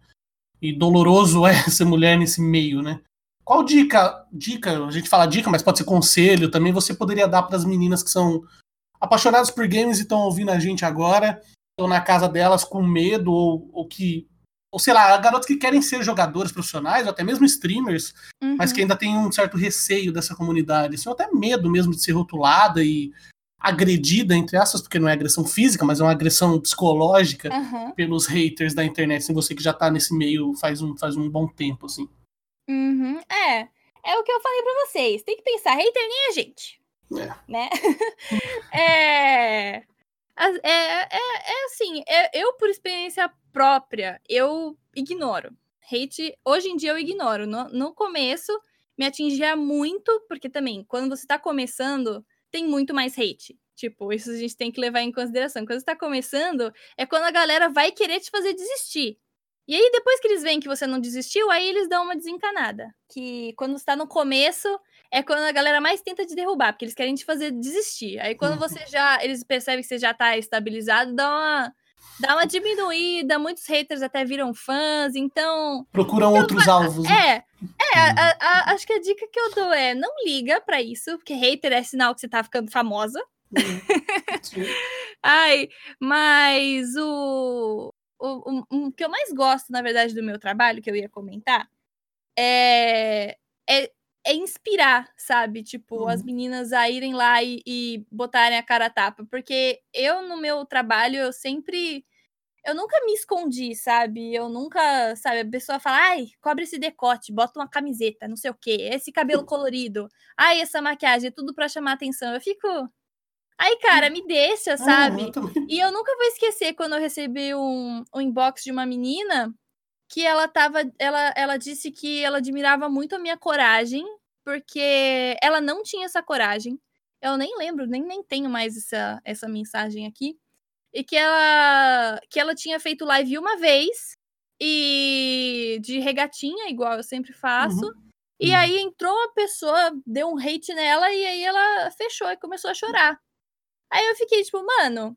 e doloroso é ser mulher nesse meio, né? Qual dica, dica, a gente fala dica, mas pode ser conselho também, você poderia dar para as meninas que são apaixonadas por games e estão ouvindo a gente agora, estão na casa delas com medo, ou, ou que, ou sei lá, garotos que querem ser jogadores profissionais, ou até mesmo streamers, mas Uhum. que ainda tem um certo receio dessa comunidade, assim, ou até medo mesmo de ser rotulada e agredida, entre aspas, porque não é agressão física, mas é uma agressão psicológica Aham. pelos haters da internet, assim, você que já tá nesse meio faz um, faz um bom tempo, assim. Uhum. É, é o que eu falei pra vocês. Tem que pensar, hater nem a gente. É. Né? é, é, é, é assim, é- eu por experiência própria, eu ignoro. Hate, hoje em dia eu ignoro. No, no começo, me atingia muito, porque também, quando você tá começando, tem muito mais hate. Tipo, isso a gente tem que levar em consideração. Quando você tá começando, é quando a galera vai querer te fazer desistir. E aí, depois que eles veem que você não desistiu, aí eles dão uma desencanada. Que quando você tá no começo, é quando a galera mais tenta te derrubar, porque eles querem te fazer desistir. Aí quando você já. Eles percebem que você já tá estabilizado, dá uma. Dá uma diminuída, muitos haters até viram fãs, então. Procuram outros alvos. né? É, é, a- a- acho que a dica que eu dou é não liga pra isso, porque hater é sinal que você tá ficando famosa. Ai, mas o, o, o, o que eu mais gosto, na verdade, do meu trabalho, que eu ia comentar, é, é, é inspirar, sabe? Tipo, as Uhum. meninas a irem lá e, e botarem a cara a tapa. Porque eu, no meu trabalho, eu sempre. eu nunca me escondi, sabe? Eu nunca, sabe, a pessoa fala, ai, cobre esse decote, bota uma camiseta, não sei o quê, esse cabelo colorido, ai, essa maquiagem, é tudo pra chamar atenção. Eu fico. Aí, cara, me deixa, sabe? eu E eu nunca vou esquecer quando eu recebi um, um inbox de uma menina que ela tava. Ela, ela disse que ela admirava muito a minha coragem, porque ela não tinha essa coragem. Eu nem lembro, nem, nem tenho mais essa, essa mensagem aqui. E que ela, que ela tinha feito live uma vez e de regatinha, igual eu sempre faço. Uhum. E Uhum. aí entrou uma pessoa, deu um hate nela e aí ela fechou e começou a chorar. Aí eu fiquei tipo, mano,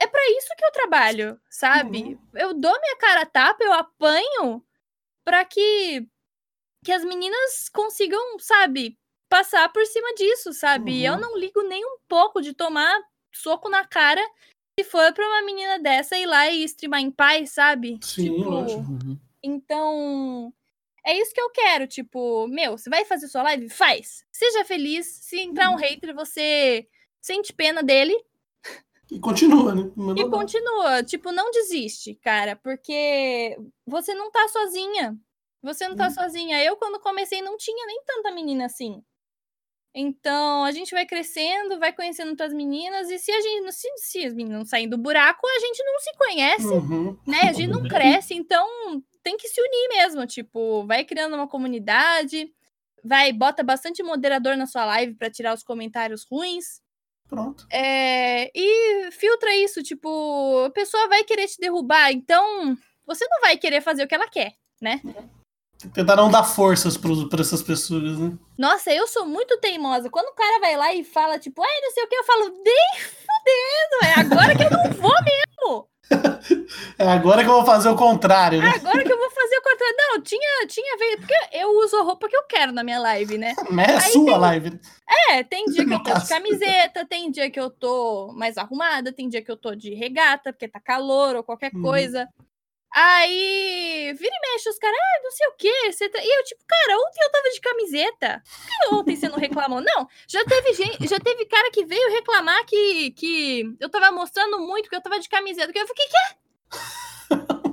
é pra isso que eu trabalho, sabe? Eu dou minha cara a tapa, eu apanho pra que que as meninas consigam, sabe, passar por cima disso, sabe? E Eu Uhum. não ligo nem um pouco de tomar soco na cara se for pra uma menina dessa ir lá e streamar em paz, sabe? Sim, tipo, lógico. Uhum. então, é isso que eu quero. Tipo, meu, você vai fazer sua live? Faz. Seja feliz. Se entrar um hater, você sente pena dele E continua, né? E continua. Tipo, não desiste, cara, porque você não tá sozinha. Você não tá Hum. sozinha. Eu, quando comecei, não tinha nem tanta menina assim. Então, a gente vai crescendo, vai conhecendo outras meninas, e se a gente, se, se as meninas não saem do buraco, a gente não se conhece Uhum. né? A gente não cresce, então tem que se unir mesmo. Tipo, vai criando uma comunidade, vai, bota bastante moderador na sua live pra tirar os comentários ruins. Pronto. é, e filtra isso, tipo, a pessoa vai querer te derrubar, então você não vai querer fazer o que ela quer, né? Tentar não dar forças para essas pessoas, né? Nossa, eu sou muito teimosa. Quando o cara vai lá e fala, tipo, ai, não sei o que, eu falo, nem fudendo, é agora que eu não vou mesmo. É agora que eu vou fazer o contrário, né? Agora que eu o contrário. Não, tinha, tinha vez. Porque eu uso a roupa que eu quero na minha live, né? Não é aí sua tem- live. É, tem dia que eu tô de camiseta, tem dia que eu tô mais arrumada, tem dia que eu tô de regata, porque tá calor ou qualquer Uhum. coisa. Aí, vira e mexe, os caras, ah, não sei o quê. Você tá... E eu, tipo, cara, ontem eu tava de camiseta. Por que ontem você não reclamou? Não, já teve gente, já teve cara que veio reclamar que, que eu tava mostrando muito, que eu tava de camiseta. Que eu fiquei, quê?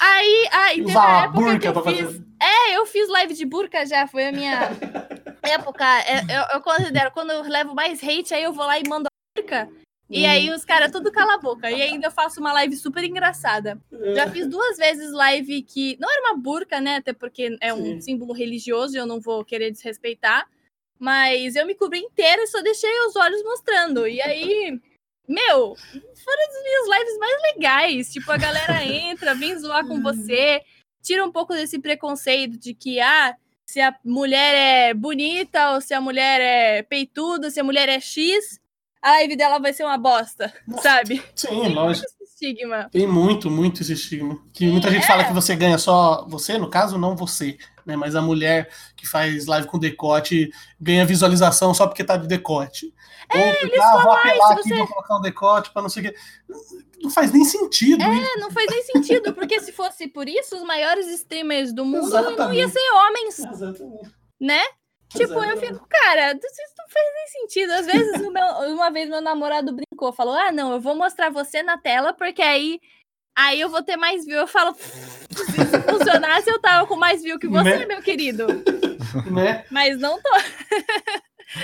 Aí, aí, teve a época que eu fiz. fazer. É, eu fiz live de burca já, foi a minha época. é, eu, eu considero, quando eu levo mais hate, aí eu vou lá e mando a burca. E Uhum. aí os caras tudo cala a boca. E ainda eu faço uma live super engraçada. Já fiz duas vezes live que. Não era uma burca, né? Até porque é um Sim. símbolo religioso e eu não vou querer desrespeitar. Mas eu me cobri inteira e só deixei os olhos mostrando. E aí. Meu, foram as minhas lives mais legais. Tipo, a galera entra, vem zoar com você, tira um pouco desse preconceito de que, ah, se a mulher é bonita ou se a mulher é peituda, se a mulher é X, a live dela vai ser uma bosta, sabe? Sim, lógico. Esse estigma. Tem muito, muito esse estigma. Que muita gente é. fala que você ganha só você, no caso, não você, né? Mas a mulher que faz live com decote ganha visualização só porque tá de decote. Ou porque, ah, vou apelar aqui, você- vou colocar um decote pra não sei o quê. Não faz nem sentido isso. É, não faz nem sentido, porque se fosse por isso, os maiores streamers do mundo não ia Exatamente. ser homens, Exatamente. né? Tipo, eu Exatamente. fico, cara, isso não faz nem sentido. Às vezes, meu- uma vez meu namorado brincou, falou: Ah, não, eu vou mostrar você na tela, porque aí, aí eu vou ter mais view. Eu falo, isso funcionasse, eu tava com mais view que você, Né? meu querido. Né? Mas não tô.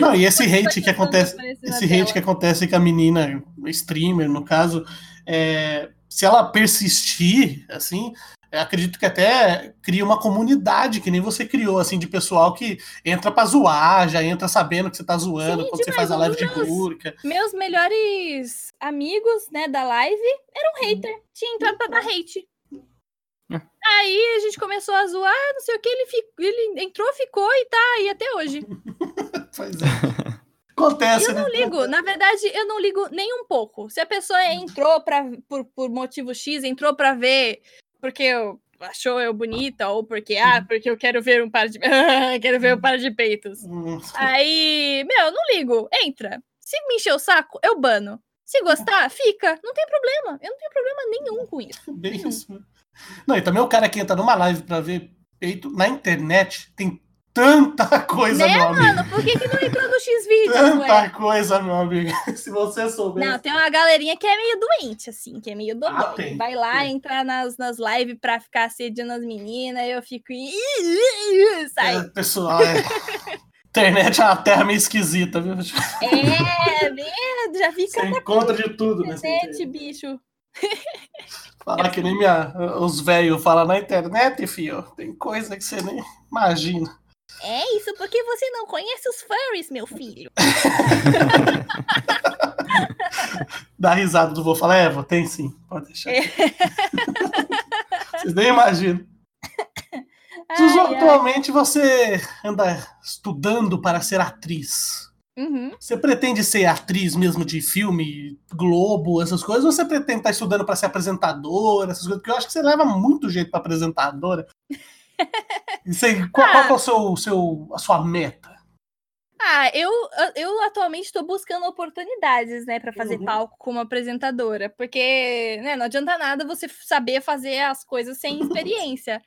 Não, e esse hate que acontece, esse tela. hate que acontece com a menina streamer, no caso, é, se ela persistir, assim, acredito que até cria uma comunidade que nem você criou, assim, de pessoal que entra pra zoar, já entra sabendo que você tá zoando Sim, quando você demais, faz a live de burca. Meus melhores amigos, né, da live eram hater. Tinha entrado pra dar hate. Aí a gente começou a zoar, não sei o que, ele, fi- ele entrou, ficou e tá aí até hoje. Pois é. Acontece, Eu não né? ligo, na verdade, eu não ligo nem um pouco. Se a pessoa entrou pra, por, por motivo X, entrou pra ver porque eu, achou eu bonita, ou porque, ah, porque eu quero ver um par de. quero ver um par de peitos. Hum, Aí, meu, não ligo. Entra. Se me encher o saco, eu bano. Se gostar, fica. Não tem problema. Eu não tenho problema nenhum com isso. Bem Nenhum. isso. né? Não, e também o cara que entra numa live pra ver peito na internet tem tanta coisa, né, meu amigo. mano? Por que, que não entrou no X-Vídeos, Tanta ué? coisa, meu amigo. Se você soubesse. Não, tem uma galerinha que é meio doente, assim, que é meio Ah, dodói. tem, Vai lá tem. entrar nas, nas lives pra ficar assediando as meninas, eu fico. "Ih, ih, ih", Sai. É, pessoal, é. Internet é uma terra meio esquisita, viu? É, merda, já fica Você encontra de tudo internet, internet. bicho. Falar que nem minha, os velhos falam na internet, filho. Tem coisa que você nem imagina. É isso porque você não conhece os furries, meu filho. Dá risada do vou falar, é, vô, tem sim, pode deixar. Vocês nem imaginam. Suzu, Ai, ai. atualmente você anda estudando para ser atriz. Uhum. Você pretende ser atriz mesmo de filme, Globo, essas coisas, ou você pretende estar estudando para ser apresentadora, essas coisas? Porque eu acho que você leva muito jeito para apresentadora. Você- qual, qual que é o seu, seu, a sua meta? Ah, eu, eu atualmente estou buscando oportunidades, né, para fazer Uhum. palco como apresentadora, porque, né, não adianta nada você saber fazer as coisas sem experiência.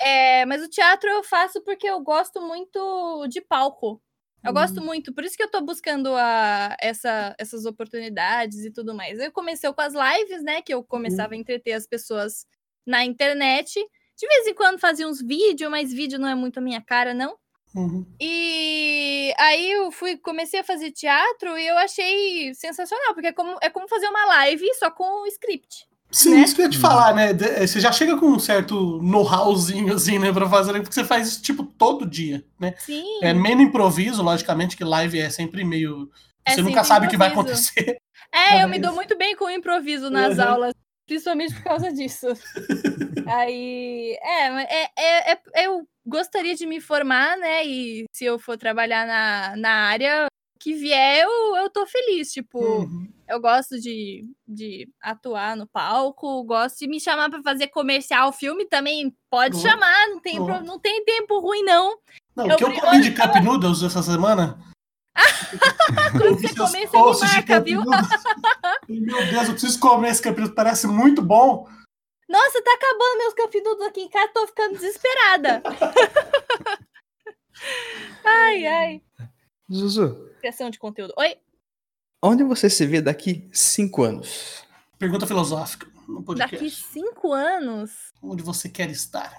É, mas o teatro eu faço porque eu gosto muito de palco. Eu gosto muito, por isso que eu tô buscando a, essa, essas oportunidades e tudo mais. Eu comecei com as lives, né? Que eu começava a entreter as pessoas na internet. De vez em quando fazia uns vídeos, mas vídeo não é muito a minha cara, não. Uhum. E aí eu fui, comecei a fazer teatro e eu achei sensacional, porque é como, é como fazer uma live só com o script. Sim, né? isso que eu ia te falar, né? De- Você já chega com um certo know-howzinho, assim, né, pra fazer, porque você faz isso, tipo, todo dia, né? Sim. É meio no improviso, logicamente, que live é sempre meio. É Você nunca sabe o que vai improviso. acontecer. É, eu me Mas- dou muito bem com o improviso nas Uhum. aulas, principalmente por causa disso. Aí, é, mas é, é, é- eu gostaria de me formar, né? E se eu for trabalhar na, na área que vier, eu, eu tô feliz. Tipo, Uhum. eu gosto de, de atuar no palco, gosto de me chamar pra fazer comercial, filme também pode Uhum. chamar, não tem, Uhum. não tem tempo ruim, não. Não, Eu o que eu comi de Cup Noodles essa semana. vi você comer, você me marca, viu? Noodles. Meu Deus, eu preciso comer esse Cup Noodles, parece muito bom. Nossa, tá acabando meus capinudos aqui em casa, tô ficando desesperada. ai, ai. Zuzu, Criação de conteúdo. Oi? onde você se vê daqui cinco anos? Pergunta filosófica no podcast. Daqui cinco anos, Onde você quer estar?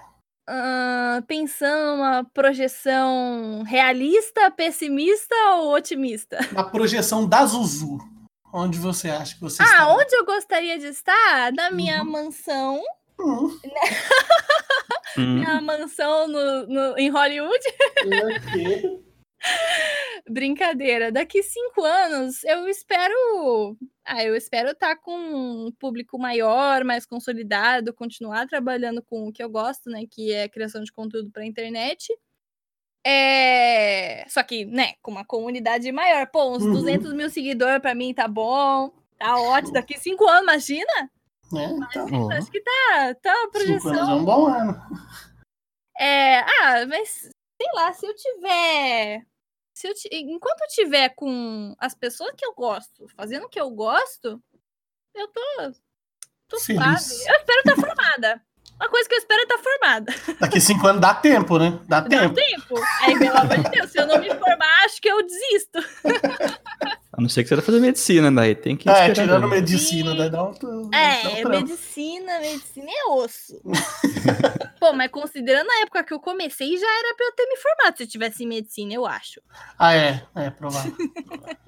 ah, pensando numa projeção realista, pessimista ou otimista? Na projeção da Zuzu. Onde você acha que você Ah, está? onde eu gostaria de estar? Na minha Uhum. mansão. Hum, Hum, Minha mansão no, no- em Hollywood. ok. Brincadeira. Daqui cinco anos, eu espero. Ah, eu espero estar com um público maior, mais consolidado, continuar trabalhando com o que eu gosto, né? Que é a criação de conteúdo para internet. É... Só que, né, com uma comunidade maior. Pô, uns Uhum. 200 mil seguidores para mim tá bom. Tá ótimo. Daqui cinco anos, imagina? É, então, ó. Acho que tá, tá uma cinco anos é projeção. um bom ano. É, ah, mas sei lá, se eu tiver. Se eu enquanto eu tiver com as pessoas que eu gosto, fazendo o que eu gosto, eu tô. tô suave. Eu espero estar formada. Uma coisa que eu espero é estar formada. Daqui cinco anos dá tempo, né? Dá Dá tempo. tempo. Aí, pelo amor de Deus, se eu não me formar, acho que eu desisto. A não ser que você vai fazer medicina, daí tem que É, tirando daí. medicina, daí dá um. dá um É, medicina, medicina é osso. Pô, mas considerando a época que eu comecei, já era pra eu ter me formado se eu tivesse em medicina, eu acho. Ah, é, é, provável.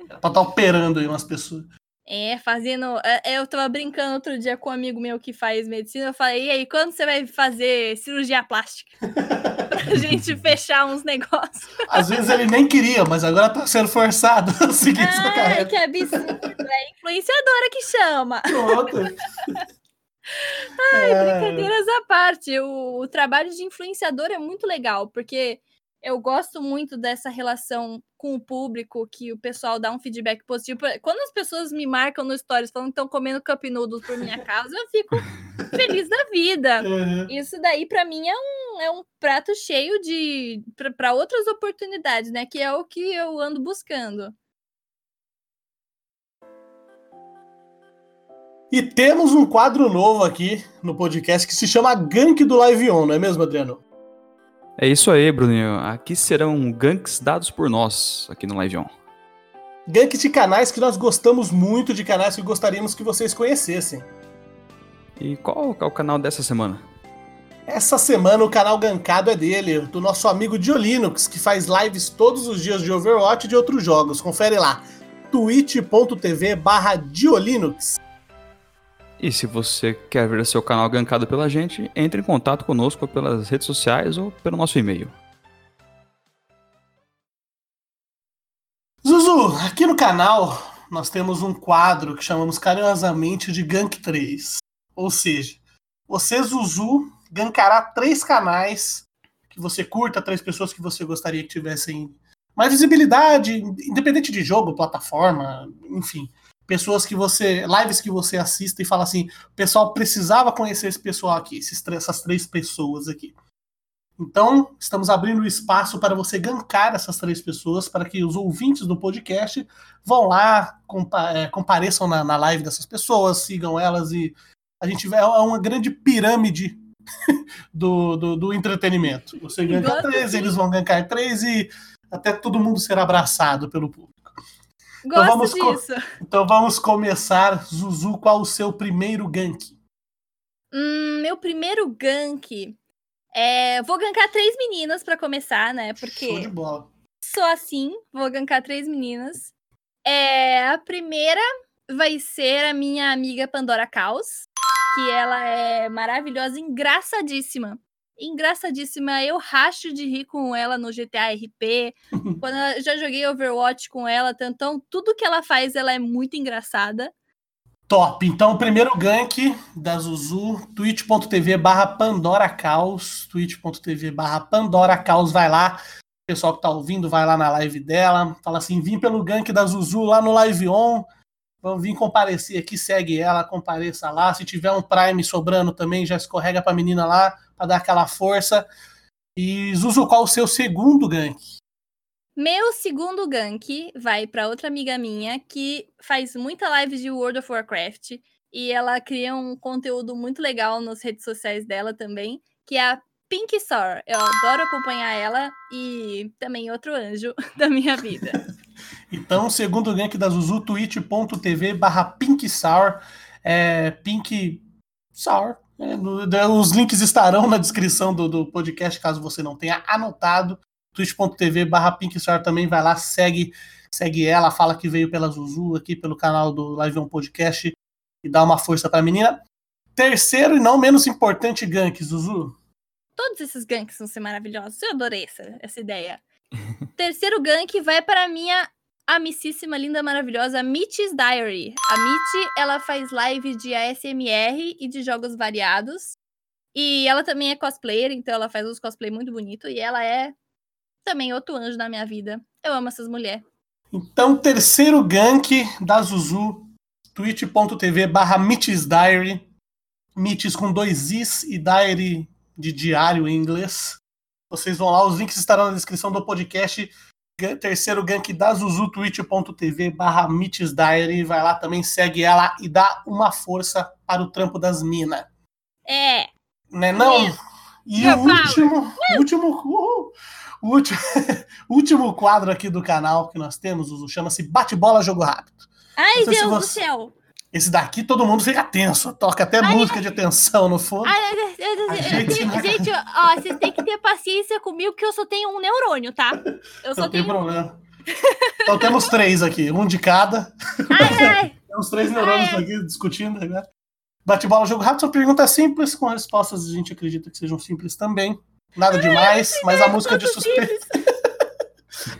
Era pra estar operando aí umas pessoas. É, fazendo. é, Eu tava brincando outro dia com um amigo meu que faz medicina. Eu falei, e aí, quando você vai fazer cirurgia plástica? pra gente fechar uns negócios. Às vezes ele nem queria, mas agora tá sendo forçado a seguir essa Ai, carreira. que absurdo. É influenciadora que chama. Pronto. Ai, É, brincadeiras à parte. O, o trabalho de influenciador é muito legal, porque eu gosto muito dessa relação com o público, que o pessoal dá um feedback positivo. Quando as pessoas me marcam no stories falando que estão comendo cup noodles por minha causa, eu fico feliz da vida. Uhum. Isso daí, pra mim, é um, é um prato cheio de. para outras oportunidades, né? Que é o que eu ando buscando. E temos um quadro novo aqui no podcast que se chama Gank do Live On, não é mesmo, Adriano? É isso aí, Bruninho. Aqui serão ganks dados por nós, aqui no Live On. Ganks de canais que nós gostamos muito, de canais que gostaríamos que vocês conhecessem. E qual é o canal dessa semana? Essa semana o canal gankado é dele, do nosso amigo Diolinux, que faz lives todos os dias de Overwatch e de outros jogos. Confere lá, twitch.tv barra Diolinux. E se você quer ver seu canal gankado pela gente, entre em contato conosco pelas redes sociais ou pelo nosso e-mail. Zuzu, aqui no canal nós temos um quadro que chamamos carinhosamente de Gank 3. Ou seja, você, Zuzu, gankará três canais que você curta, três pessoas que você gostaria que tivessem mais visibilidade, independente de jogo, plataforma, enfim pessoas que você. lives que você assista e fala assim: o pessoal precisava conhecer esse pessoal aqui, esses, essas três pessoas aqui. Então, estamos abrindo espaço para você gankar essas três pessoas, para que os ouvintes do podcast vão lá, compa é, compareçam na, na, live dessas pessoas, sigam elas e a gente vai. É uma grande pirâmide do, do, do entretenimento. Você ganka três, eles vão gankar três e até todo mundo ser abraçado pelo público. Gosto então vamos disso. Então vamos começar. Zuzu, qual o seu primeiro gank? Hum, meu primeiro gank. É... Vou gankar três meninas para começar, né? Porque. Show de bola. Sou assim, vou gankar três meninas. É... A primeira vai ser a minha amiga Pandora Caos, que ela é maravilhosa, engraçadíssima engraçadíssima. Eu racho de rir com ela no GTA RP. Quando eu já joguei Overwatch com ela, então tudo que ela faz, ela é muito engraçada. Top. Então, o primeiro gank da Zuzu, twitch.tv barra Pandora Caos, twitch.tv barra Pandora Caos, vai lá. O pessoal que tá ouvindo, vai lá na live dela. Fala assim, vim pelo gank da Zuzu lá no Live On. Vamos vir comparecer aqui, segue ela, compareça lá. Se tiver um Prime sobrando também, já escorrega pra menina lá, pra dar aquela força. E Zuzu, qual o seu segundo gank? Meu segundo gank vai para outra amiga minha que faz muita live de World of Warcraft e ela cria um conteúdo muito legal nas redes sociais dela também, que é a Pink Star. Eu adoro acompanhar ela e também outro anjo da minha vida. Então, segundo gank da Zuzu, twitch.tv barra Pink Sour. É, Pink Sour. É, os links estarão na descrição do, do, podcast, caso você não tenha anotado. twitch.tv barra Pink Sour também vai lá, segue, segue ela, fala que veio pela Zuzu aqui pelo canal do Live On Podcast e dá uma força pra menina. Terceiro e não menos importante gank, Zuzu. Todos esses ganks vão ser maravilhosos. Eu adorei essa, essa ideia. Terceiro gank vai para minha amicíssima, linda, maravilhosa Mitch's Diary. A Mitch, ela faz live de ASMR e de jogos variados. E ela também é cosplayer, então ela faz uns cosplay muito bonito. E ela é também outro anjo na minha vida. Eu amo essas mulheres. Então, terceiro gank da Zuzu, twitch.tv barra Mitch's Diary. Mitch's com dois Is e Diary de diário em inglês. Vocês vão lá, os links estarão na descrição do podcast terceiro gank da Zuzu, twitch.tv barra Diary. Vai lá também, segue ela e dá uma força para o trampo das minas. É. Né não? E o último, último, uh, último, último quadro aqui do canal que nós temos, Zuzu, chama-se Bate-Bola Jogo Rápido. Ai, Deus você... do céu! Esse daqui todo mundo fica tenso, toca até ai, música ai, de tensão no fundo. Ai, gente, gente, ó, vocês têm que ter paciência comigo que eu só tenho um neurônio, tá? Eu só Não tenho... tem problema. Então temos três aqui, um de cada. Ai, ai. Temos três neurônios aqui discutindo. Né? Bate-bola, jogo rápido, são perguntas simples, com respostas a gente acredita que sejam simples também. Nada demais, mas a música de suspense.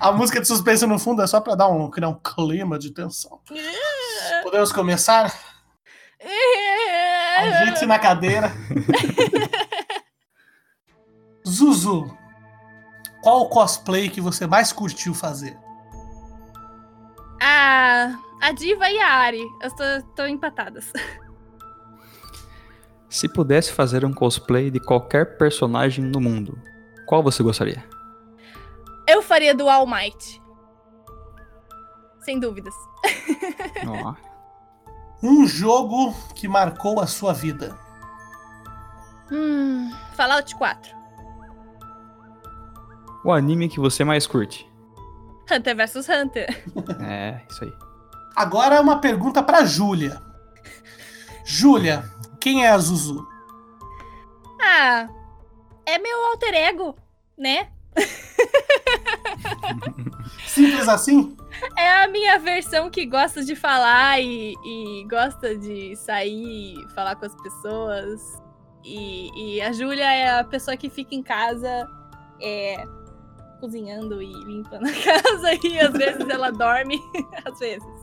A música de suspense no fundo é só para dar um, criar um clima de tensão. Podemos começar? Ajeite-se na cadeira. Zuzu, qual o cosplay que você mais curtiu fazer? Ah, a Diva e a Ari. Eu estou empatadas. Se pudesse fazer um cosplay de qualquer personagem no mundo, qual você gostaria? Eu faria do All Might. Sem dúvidas. Oh. Um jogo que marcou a sua vida. Hum, Fallout 4. o anime que você mais curte? Hunter vs Hunter. É, isso aí. Agora uma pergunta pra Júlia. Júlia, quem é a Zuzu? Ah, é meu alter ego, né? Simples assim? É a minha versão que gosta de falar e, e gosta de sair falar com as pessoas. E, e a Júlia é a pessoa que fica em casa é, cozinhando e limpando a casa. E às vezes ela dorme. às vezes.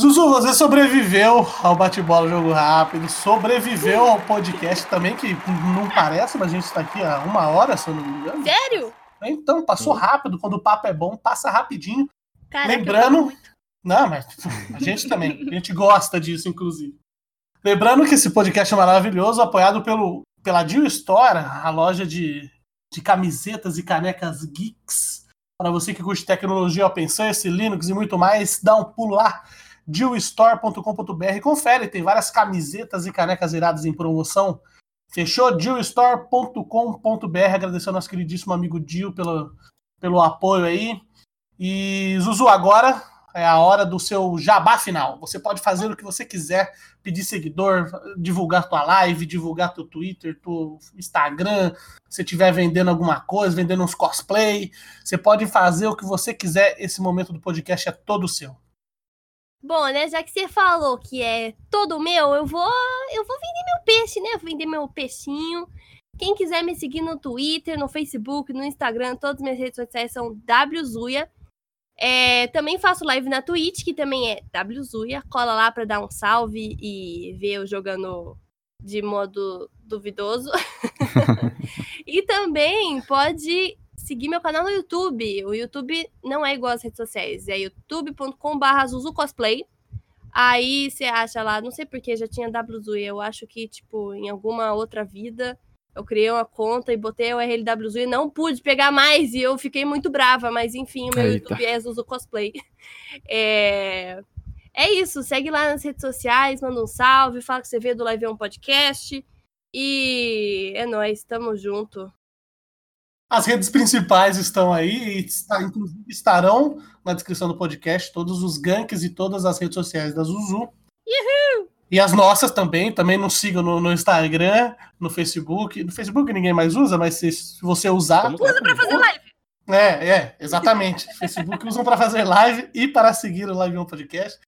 Zuzu, você sobreviveu ao bate-bola jogo rápido, sobreviveu ao podcast também, que não parece, mas a gente está aqui há uma hora, se eu não me engano. Sério? Então, passou rápido. Quando o papo é bom, passa rapidinho. Caraca, Lembrando. Não, mas a gente também. A gente gosta disso, inclusive. Lembrando que esse podcast é maravilhoso, apoiado pelo, pela Dio Store, a loja de, de camisetas e canecas geeks. Para você que curte tecnologia open source, Linux e muito mais, dá um pulo lá, dillstore.com.br. Confere, tem várias camisetas e canecas iradas em promoção. Fechou? dillstore.com.br. Agradecer ao nosso queridíssimo amigo Dil pelo, pelo apoio aí. E Zuzu, agora é a hora do seu jabá final. Você pode fazer o que você quiser, pedir seguidor, divulgar tua live, divulgar teu Twitter, teu Instagram, se estiver vendendo alguma coisa, vendendo uns cosplay, você pode fazer o que você quiser. Esse momento do podcast é todo seu. Bom, né, já que você falou que é todo meu, eu vou, eu vou vender meu peixe, né? Vou vender meu peixinho. Quem quiser me seguir no Twitter, no Facebook, no Instagram, todas as minhas redes sociais são wzuia. É, também faço live na Twitch, que também é wzuia. Cola lá pra dar um salve e ver eu jogando de modo duvidoso. e também pode seguir meu canal no YouTube. O YouTube não é igual às redes sociais, é youtube.com.br zuzucosplay. Aí você acha lá, não sei porque já tinha WZU, eu acho que, tipo, em alguma outra vida eu criei uma conta e botei o RLWZU e não pude pegar mais e eu fiquei muito brava, mas enfim, o meu Eita. YouTube é Zuzu Cosplay. É... é isso, segue lá nas redes sociais, manda um salve, fala que você veio do Live On Podcast e é nóis, tamo junto. As redes principais estão aí e está- inclusive estarão na descrição do podcast todos os ganks e todas as redes sociais da Zuzu. E as nossas também, também nos sigam no, no Instagram, no Facebook. No Facebook ninguém mais usa, mas se, se você usar. Lá também. Fazer live. É, é, exatamente. Facebook usam para fazer live e para seguir o Live On Podcast.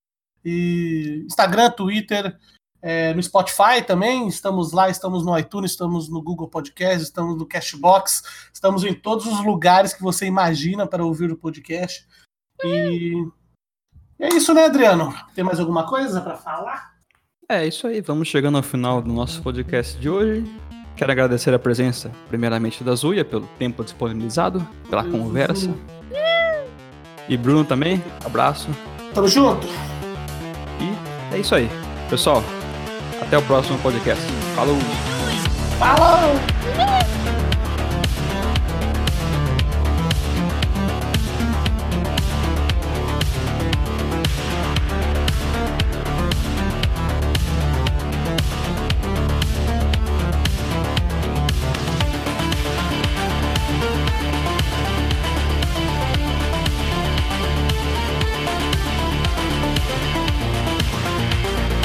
E Instagram, Twitter, é, no Spotify também. Estamos lá, estamos no iTunes, estamos no Google Podcast, estamos no Cashbox, estamos em todos os lugares que você imagina para ouvir o podcast. E é isso, né, Adriano? Tem mais alguma coisa para falar? É isso aí, vamos chegando ao final do nosso podcast de hoje. Quero agradecer a presença, primeiramente, da Zuia, pelo tempo disponibilizado, pela conversa. Zuzu. E Bruno também, abraço. Tamo junto! E é isso aí. Pessoal, até o próximo podcast. Falou! Falou!